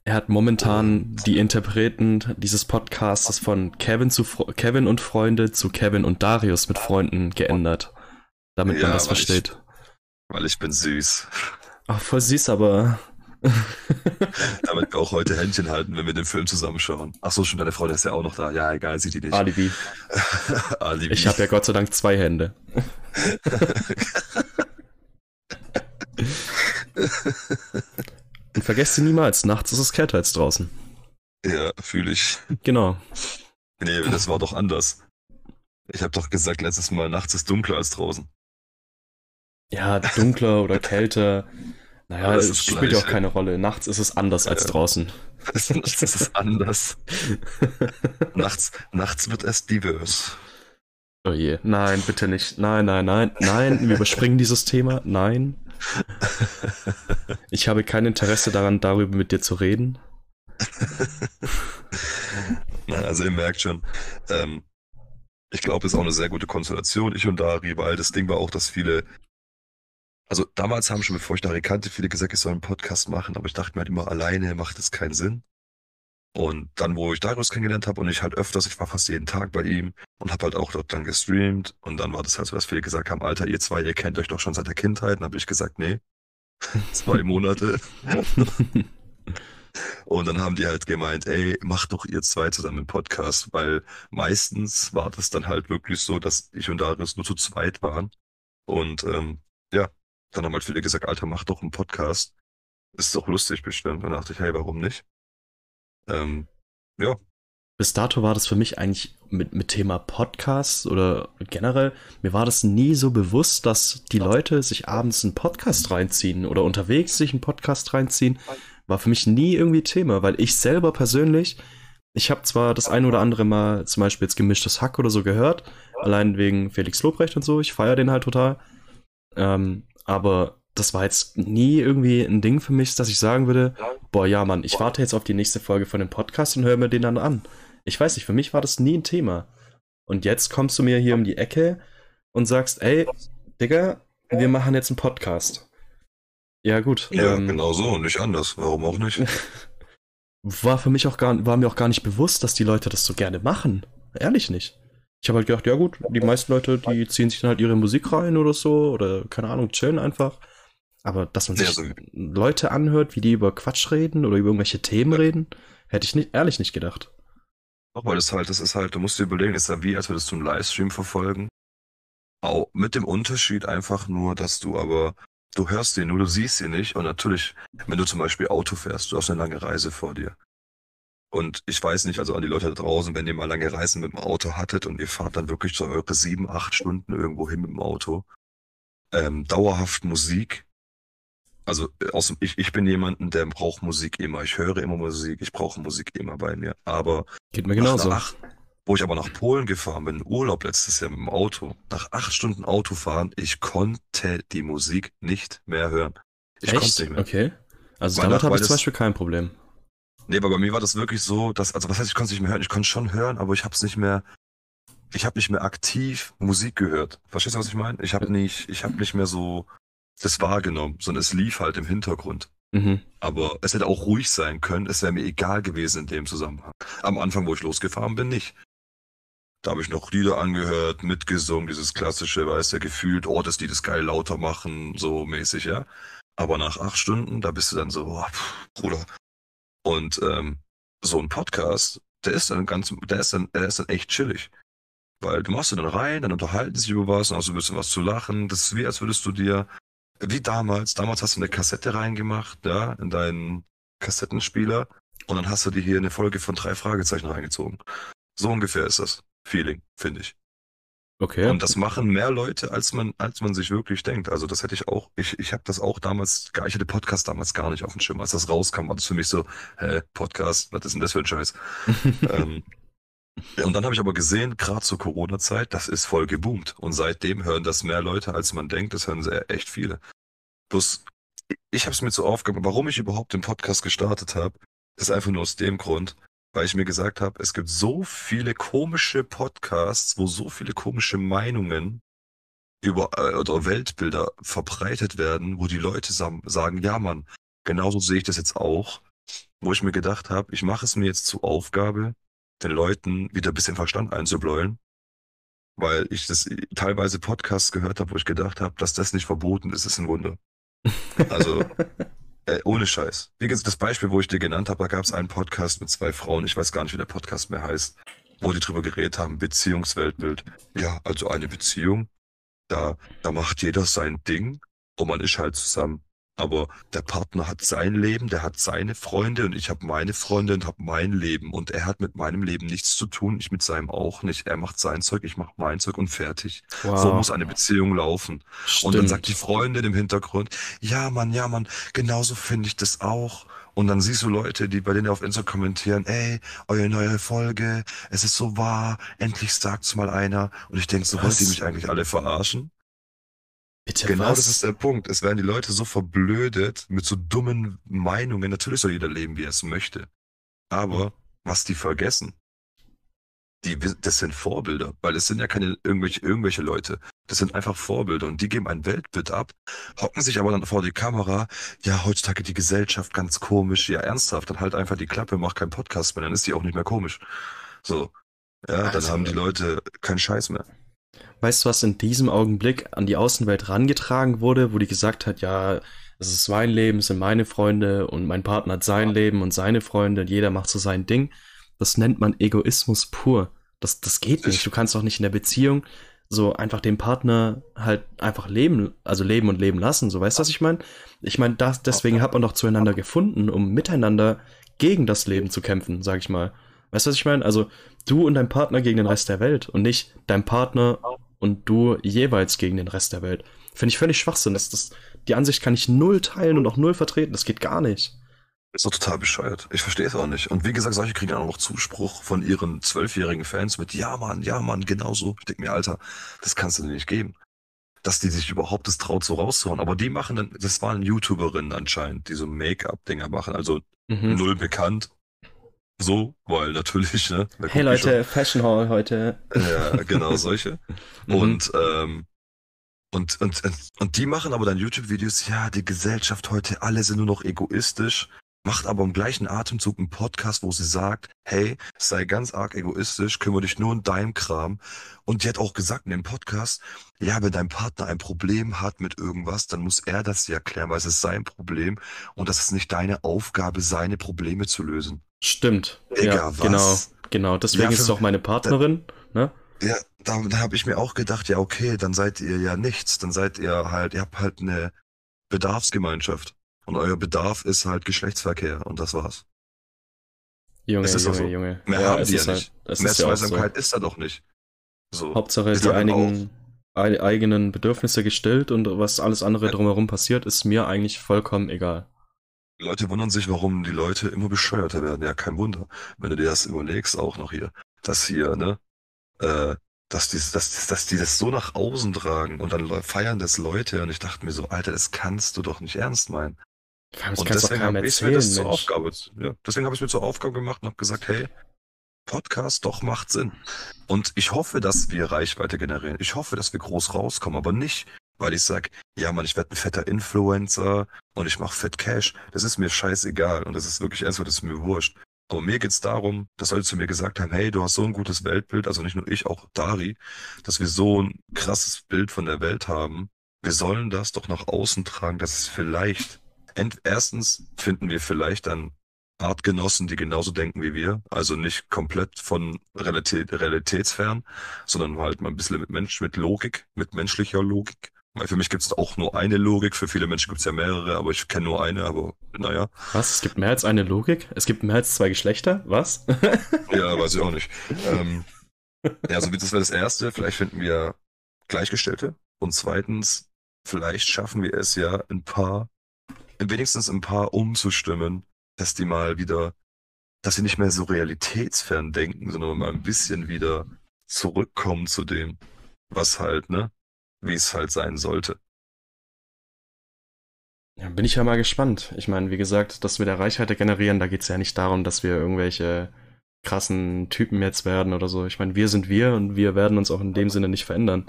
Er hat momentan die Interpreten dieses Podcasts von Kevin zu Fro Kevin und Freunde zu Kevin und Darius mit Freunden geändert. Damit man Ja, das weil ich- versteht. Weil ich bin süß. Ach, voll süß, aber. Damit wir auch heute Händchen halten, wenn wir den Film zusammenschauen. Ach so, schon deine Freundin ist ja auch noch da. Ja, egal, sieht die nicht. Alibi. Alibi. Ich habe ja Gott sei Dank zwei Hände. Und vergesst sie niemals, nachts ist es kälter als draußen. Ja, fühle ich. Genau. Nee, das war doch anders. Ich habe doch gesagt, letztes Mal nachts ist dunkler als draußen. Ja, dunkler oder kälter. Naja, das es spielt ja auch keine Rolle. Nachts ist es anders als Ja. draußen. Das ist anders. Nachts, nachts wird es divers. Oh je. Nein, bitte nicht. Nein, nein, nein, nein. Wir überspringen dieses Thema. Nein. Ich habe kein Interesse daran, darüber mit dir zu reden. Nein, also ihr merkt schon, ähm, ich glaube, es ist auch eine sehr gute Konstellation, ich und Dari, weil das Ding war auch, dass viele, also damals haben schon, bevor ich Dari kannte, viele gesagt, ich soll einen Podcast machen, aber ich dachte mir halt immer, alleine macht das keinen Sinn. Und dann, wo ich Darius kennengelernt habe und ich halt öfters, ich war fast jeden Tag bei ihm und habe halt auch dort dann gestreamt und dann war das halt so, dass viele gesagt haben, Alter, ihr zwei, ihr kennt euch doch schon seit der Kindheit. Und dann habe ich gesagt, nee, zwei Monate. Und dann haben die halt gemeint, ey, macht doch ihr zwei zusammen einen Podcast, weil meistens war das dann halt wirklich so, dass ich und Darius nur zu zweit waren. Und ähm, ja, dann haben halt viele gesagt, Alter, mach doch einen Podcast. Ist doch lustig bestimmt. Dann dachte ich, hey, warum nicht? Ähm, ja, Bis dato war das für mich eigentlich mit, mit Thema Podcast oder generell, mir war das nie so bewusst, dass die Leute sich abends einen Podcast reinziehen oder unterwegs sich einen Podcast reinziehen. War für mich nie irgendwie Thema, weil ich selber persönlich, ich habe zwar das ein oder andere Mal zum Beispiel jetzt gemischtes Hack oder so gehört, allein wegen Felix Lobrecht und so, ich feiere den halt total. Ähm, aber das war jetzt nie irgendwie ein Ding für mich, dass ich sagen würde, boah, ja, Mann, ich warte jetzt auf die nächste Folge von dem Podcast und höre mir den dann an. Ich weiß nicht, für mich war das nie ein Thema. Und jetzt kommst du mir hier um die Ecke und sagst, ey, Digga, wir machen jetzt einen Podcast. Ja, gut. ja, ähm, genau so und nicht anders. Warum auch nicht? War für mich auch gar, war mir auch gar nicht bewusst, dass die Leute das so gerne machen. Ehrlich nicht. Ich habe halt gedacht, ja gut, die meisten Leute, die ziehen sich dann halt ihre Musik rein oder so oder keine Ahnung, chillen einfach. Aber dass man Ja, sich so- Leute anhört, wie die über Quatsch reden oder über irgendwelche Themen reden, hätte ich nicht, ehrlich nicht gedacht. Auch weil das halt, das ist halt, du musst dir überlegen, ist ja wie, als würdest du einen Livestream verfolgen. Auch mit dem Unterschied einfach nur, dass du aber, du hörst den nur, du siehst ihn nicht. Und natürlich, wenn du zum Beispiel Auto fährst, du hast eine lange Reise vor dir. Und ich weiß nicht, also an die Leute da draußen, wenn ihr mal lange Reisen mit dem Auto hattet und ihr fahrt dann wirklich so eure sieben, acht Stunden irgendwo hin mit dem Auto, ähm, dauerhaft Musik. Also äh, aus, dem- ich, ich bin jemanden, der braucht Musik immer. Ich höre immer Musik, ich brauche Musik immer bei mir. Aber Geht mir nach genauso. acht, wo ich aber nach Polen gefahren bin, Urlaub letztes Jahr mit dem Auto, nach acht Stunden Autofahren, ich konnte die Musik nicht mehr hören. Ich konnte Echt? nicht mehr. Okay. Also Weil damit nach- habe ich zum Beispiel kein Problem. Nee, aber bei mir war das wirklich so, dass, also was heißt, ich konnte es nicht mehr hören? Ich konnte schon hören, aber ich habe es nicht mehr, ich habe nicht mehr aktiv Musik gehört. Verstehst du, was ich meine? Ich habe nicht, ich habe nicht mehr so das wahrgenommen, sondern es lief halt im Hintergrund. Mhm. Aber es hätte auch ruhig sein können, es wäre mir egal gewesen in dem Zusammenhang. Am Anfang, wo ich losgefahren bin, nicht. Da habe ich noch Lieder angehört, mitgesungen, dieses klassische, weißt du, gefühlt, oh, das Lied ist geil, lauter machen, so mäßig, ja. Aber nach acht Stunden, da bist du dann so, oh, pff, Bruder. Und ähm, so ein Podcast, der ist dann ganz, der ist dann, der ist dann echt chillig. Weil du machst du dann rein, dann unterhalten sie sich über was, dann hast du ein bisschen was zu lachen. Das ist wie, als würdest du dir, wie damals, damals hast du eine Kassette reingemacht, ja, in deinen, Kassettenspieler und dann hast du dir hier eine Folge von drei Fragezeichen reingezogen. So ungefähr ist das Feeling, finde ich. Okay. Und das machen mehr Leute, als man, als man sich wirklich denkt. Also das hätte ich auch, ich, ich habe das auch damals, gar- ich hatte Podcast damals gar nicht auf dem Schirm. Als das rauskam, war das für mich so, hä, Podcast, was ist denn das für ein Scheiß? ähm, und dann habe ich aber gesehen, gerade zur Corona-Zeit, das ist voll geboomt. Und seitdem hören das mehr Leute, als man denkt. Das hören sehr, echt viele. Bloß, ich habe es mir zur Aufgabe, warum ich überhaupt den Podcast gestartet habe, ist einfach nur aus dem Grund, weil ich mir gesagt habe, es gibt so viele komische Podcasts, wo so viele komische Meinungen über äh, oder Weltbilder verbreitet werden, wo die Leute sagen, ja Mann, genauso sehe ich das jetzt auch, wo ich mir gedacht habe, ich mache es mir jetzt zur Aufgabe, den Leuten wieder ein bisschen Verstand einzubläuen, weil ich das teilweise Podcasts gehört habe, wo ich gedacht habe, dass das nicht verboten ist, ist ein Wunder. Also äh, ohne Scheiß. Wie gesagt, das Beispiel, wo ich dir genannt habe, da gab es einen Podcast mit zwei Frauen, ich weiß gar nicht, wie der Podcast mehr heißt, wo die drüber geredet haben, Beziehungsweltbild. Ja, also eine Beziehung, da, da macht jeder sein Ding und man ist halt zusammen. Aber der Partner hat sein Leben, der hat seine Freunde und ich habe meine Freunde und habe mein Leben. Und er hat mit meinem Leben nichts zu tun, ich mit seinem auch nicht. Er macht sein Zeug, ich mache mein Zeug und fertig. So Wow. muss eine Beziehung laufen. Und dann sagt die Stimmt. Freundin im Hintergrund, ja Mann, ja Mann, genauso finde ich das auch. Und dann siehst du Leute, die bei denen auf Insta kommentieren, ey, eure neue Folge, es ist so wahr, endlich sagt's mal einer. Und ich denk, so wollt ihr mich eigentlich alle verarschen? Bitte Genau was? das ist der Punkt. Es werden die Leute so verblödet mit so dummen Meinungen. Natürlich soll jeder leben, wie er es möchte. Aber was die vergessen, die, das sind Vorbilder, weil es sind ja keine irgendwelche, irgendwelche Leute. Das sind einfach Vorbilder und die geben ein Weltbild ab, hocken sich aber dann vor die Kamera. Ja, heutzutage die Gesellschaft ganz komisch. Ja, ernsthaft, dann halt einfach die Klappe, mach keinen Podcast mehr, dann ist die auch nicht mehr komisch. So. Ja, dann Also- haben die Leute keinen Scheiß mehr. Weißt du, was in diesem Augenblick an die Außenwelt rangetragen wurde, wo die gesagt hat, ja, es ist mein Leben, es sind meine Freunde und mein Partner hat sein Leben und seine Freunde und jeder macht so sein Ding. Das nennt man Egoismus pur. Das, das geht nicht. Ich- Du kannst doch nicht in der Beziehung so einfach den Partner halt einfach leben, also leben und leben lassen. So, weißt du, was ich meine? Ich meine, das, deswegen hat man doch zueinander gefunden, um miteinander gegen das Leben zu kämpfen, sag ich mal. Weißt du, was ich meine? Also du und dein Partner gegen den Rest der Welt und nicht dein Partner und du jeweils gegen den Rest der Welt. Finde ich völlig Schwachsinn. Das, das, die Ansicht kann ich null teilen und auch null vertreten. Das geht gar nicht. Ist doch total bescheuert. Ich verstehe es auch nicht. Und wie gesagt, solche kriegen auch noch Zuspruch von ihren zwölfjährigen Fans mit, ja Mann, ja Mann, genau so. Ich denke mir, Alter, das kannst du dir nicht geben. Dass die sich überhaupt das traut, so rauszuhauen. Aber die machen dann, das waren YouTuberinnen anscheinend, die so Make-up-Dinger machen. Also Mhm. null bekannt. So, weil natürlich, ne? Hey Leute, Fashion Hall heute. Ja, genau, solche. Mhm. Und, ähm, und, und, und, und die machen aber dann YouTube-Videos, ja, die Gesellschaft heute, alle sind nur noch egoistisch, macht aber im gleichen Atemzug einen Podcast, wo sie sagt, hey, sei ganz arg egoistisch, kümmere dich nur um deinem Kram. Und die hat auch gesagt in dem Podcast, ja, wenn dein Partner ein Problem hat mit irgendwas, dann muss er das ja klären, weil es ist sein Problem und das ist nicht deine Aufgabe, seine Probleme zu lösen. Stimmt. Digga, ja, was? genau. Genau. Deswegen Ja, ist es für- auch meine Partnerin. Ne? Ja, da, da habe ich mir auch gedacht, ja, okay, dann seid ihr ja nichts. Dann seid ihr halt, ihr habt halt eine Bedarfsgemeinschaft. Und euer Bedarf ist halt Geschlechtsverkehr und das war's. Junge, Es ist doch Junge, so. Junge. Mehr haben es die ja halt, nicht. Es Mehr ist ja auch so. Zweisamkeit ist da doch nicht. So. Hauptsache Ist die dann einigen ei- eigenen Bedürfnisse gestillt und was alles andere Ja. drumherum passiert, ist mir eigentlich vollkommen egal. Die Leute wundern sich, warum die Leute immer bescheuerter werden. Ja, kein Wunder. Wenn du dir das überlegst, auch noch hier, dass hier, ne, äh, dass die, dass, dass die das so nach außen tragen und dann feiern das Leute und ich dachte mir so, Alter, das kannst du doch nicht ernst meinen. Vor allem, Das Und deswegen habe ich mir das zur Mensch. Aufgabe, ja, deswegen habe ich mir zur Aufgabe gemacht und habe gesagt, hey, Podcast doch macht Sinn. Und ich hoffe, dass wir Reichweite generieren. Ich hoffe, dass wir groß rauskommen, aber nicht, weil ich sag, ja Mann, ich werde ein fetter Influencer und ich mache fett Cash. Das ist mir scheißegal und das ist wirklich ernst, das ist mir wurscht. Aber mir geht's darum, dass Leute zu mir gesagt haben, hey, du hast so ein gutes Weltbild, also nicht nur ich, auch Dari, dass wir so ein krasses Bild von der Welt haben. Wir sollen das doch nach außen tragen, dass es vielleicht, erstens finden wir vielleicht dann Artgenossen, die genauso denken wie wir, also nicht komplett von Realität, realitätsfern, sondern halt mal ein bisschen mit Mensch, mit Logik, mit menschlicher Logik. Weil für mich gibt es auch nur eine Logik, für viele Menschen gibt es ja mehrere, aber ich kenne nur eine, aber naja. Was? Es gibt mehr als eine Logik? Es gibt mehr als zwei Geschlechter? Was? ja, weiß ich auch nicht. Ähm, ja, also das wäre das Erste. Vielleicht finden wir Gleichgestellte. Und zweitens, vielleicht schaffen wir es ja, ein paar, wenigstens ein paar umzustimmen, dass die mal wieder, dass sie nicht mehr so realitätsfern denken, sondern mal ein bisschen wieder zurückkommen zu dem, was halt, ne, wie es halt sein sollte. Ja, bin ich ja mal gespannt. Ich meine, wie gesagt, dass wir der Reichweite generieren, da geht es ja nicht darum, dass wir irgendwelche krassen Typen jetzt werden oder so. Ich meine, wir sind wir und wir werden uns auch in dem Sinne nicht verändern.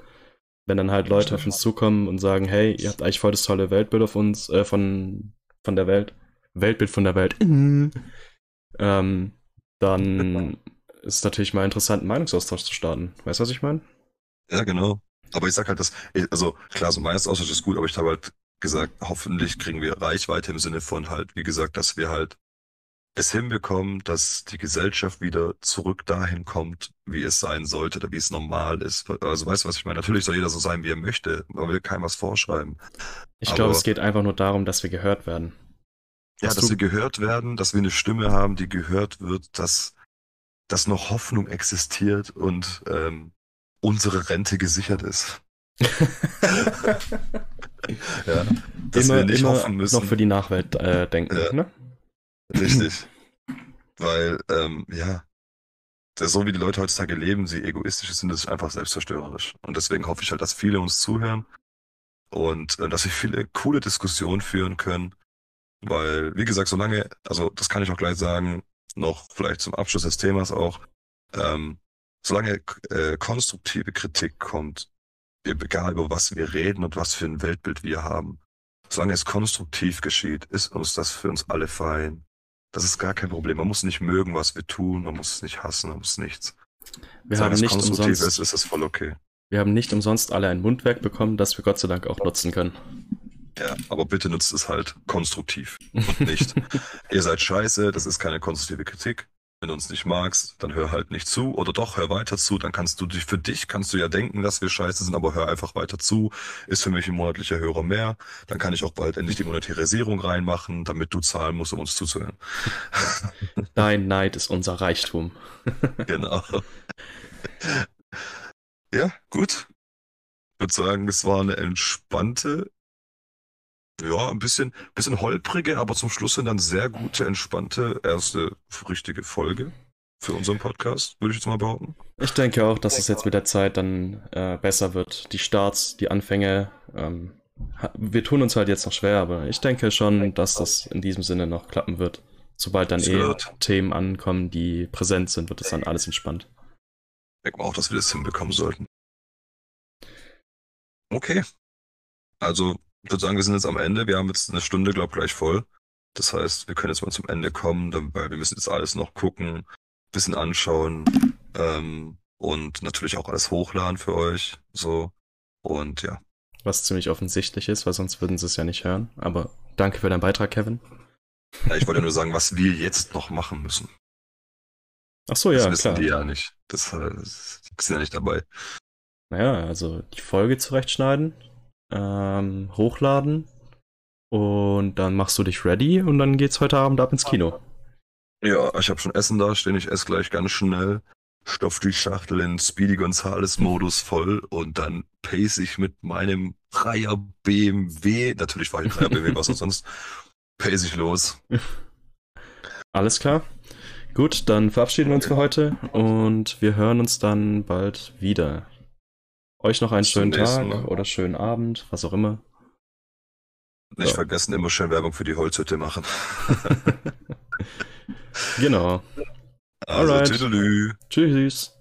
Wenn dann halt Leute auf uns zukommen und sagen, hey, ihr habt eigentlich voll das tolle Weltbild auf uns, äh, von, von der Welt, Weltbild von der Welt, ähm, dann ist es natürlich mal interessant, einen Meinungsaustausch zu starten. Weißt du, was ich meine? Ja, genau. Aber ich sag halt, dass, also klar, so Meinungsaustausch ist gut, aber ich habe halt gesagt, hoffentlich kriegen wir Reichweite im Sinne von halt, wie gesagt, dass wir halt es hinbekommen, dass die Gesellschaft wieder zurück dahin kommt, wie es sein sollte oder wie es normal ist. Also weißt du, was ich meine? Natürlich soll jeder so sein, wie er möchte. Man will keinem was vorschreiben. Ich glaube, es geht einfach nur darum, dass wir gehört werden. Ja, Hast dass wir gehört werden, dass wir eine Stimme haben, die gehört wird, dass, dass noch Hoffnung existiert und ähm, unsere Rente gesichert ist. ja, dass immer, wir nicht hoffen müssen. Noch für die Nachwelt äh, denken, ja. ne? Richtig. Weil, ähm, ja, so wie die Leute heutzutage leben, sie egoistisch sind, ist einfach selbstzerstörerisch. Und deswegen hoffe ich halt, dass viele uns zuhören und äh, dass wir viele coole Diskussionen führen können. Weil, wie gesagt, solange, also das kann ich auch gleich sagen, noch vielleicht zum Abschluss des Themas auch, ähm, solange äh, konstruktive Kritik kommt, egal über was wir reden und was für ein Weltbild wir haben, solange es konstruktiv geschieht, ist uns das für uns alle fein. Das ist gar kein Problem. Man muss nicht mögen, was wir tun, man muss es nicht hassen, man muss nichts. Wir Solange haben nicht umsonst, ist, ist es voll okay. Wir haben nicht umsonst alle ein Mundwerk bekommen, das wir Gott sei Dank auch nutzen können. Ja, aber bitte nutzt es halt konstruktiv und nicht. ihr seid scheiße, das ist keine konstruktive Kritik. Wenn du uns nicht magst, dann hör halt nicht zu oder doch hör weiter zu, dann kannst du dich für dich kannst du ja denken, dass wir scheiße sind, aber hör einfach weiter zu. Ist für mich ein monatlicher Hörer mehr, dann kann ich auch bald endlich die Monetarisierung reinmachen, damit du zahlen musst, um uns zuzuhören. Dein Neid ist unser Reichtum. genau. Ja, gut. Ich würde sagen, es war eine entspannte ja, ein bisschen, bisschen holprige, aber zum Schluss sind dann sehr gute, entspannte erste richtige Folge für unseren Podcast, würde ich jetzt mal behaupten. Ich denke auch, dass es jetzt mit der Zeit dann äh, besser wird. Die Starts, die Anfänge, ähm, wir tun uns halt jetzt noch schwer, aber ich denke schon, dass das in diesem Sinne noch klappen wird. Sobald dann das eh. Themen ankommen, die präsent sind, wird es dann alles entspannt. Ich denke auch, dass wir das hinbekommen sollten. Okay. Also ich würde sagen, wir sind jetzt am Ende. Wir haben jetzt eine Stunde, glaube ich, gleich voll. Das heißt, wir können jetzt mal zum Ende kommen, weil wir müssen jetzt alles noch gucken, bisschen anschauen ähm, und natürlich auch alles hochladen für euch. So. Und ja. Was ziemlich offensichtlich ist, weil sonst würden sie es ja nicht hören. Aber danke für deinen Beitrag, Kevin. Ja, ich wollte nur sagen, was wir jetzt noch machen müssen. Ach so, ja, das wissen klar. die ja nicht. Das, das sind ja nicht dabei. Naja, also die Folge zurechtschneiden, ähm, hochladen und dann machst du dich ready und dann geht's heute Abend ab ins Kino. Ja, ich habe schon Essen da stehen, ich esse gleich ganz schnell, stopf die Schachtel in Speedy Gonzales Modus voll und dann pace ich mit meinem Dreier BMW, natürlich war ich Dreier BMW, was sonst, pace ich los. Alles klar. Gut, dann verabschieden wir uns für heute und wir hören uns dann bald wieder. Euch noch einen schönen Tag Mal. oder schönen Abend, was auch immer. Nicht ja. vergessen, immer schön Werbung für die Holzhütte machen. genau. Also, Alright. Tschüss.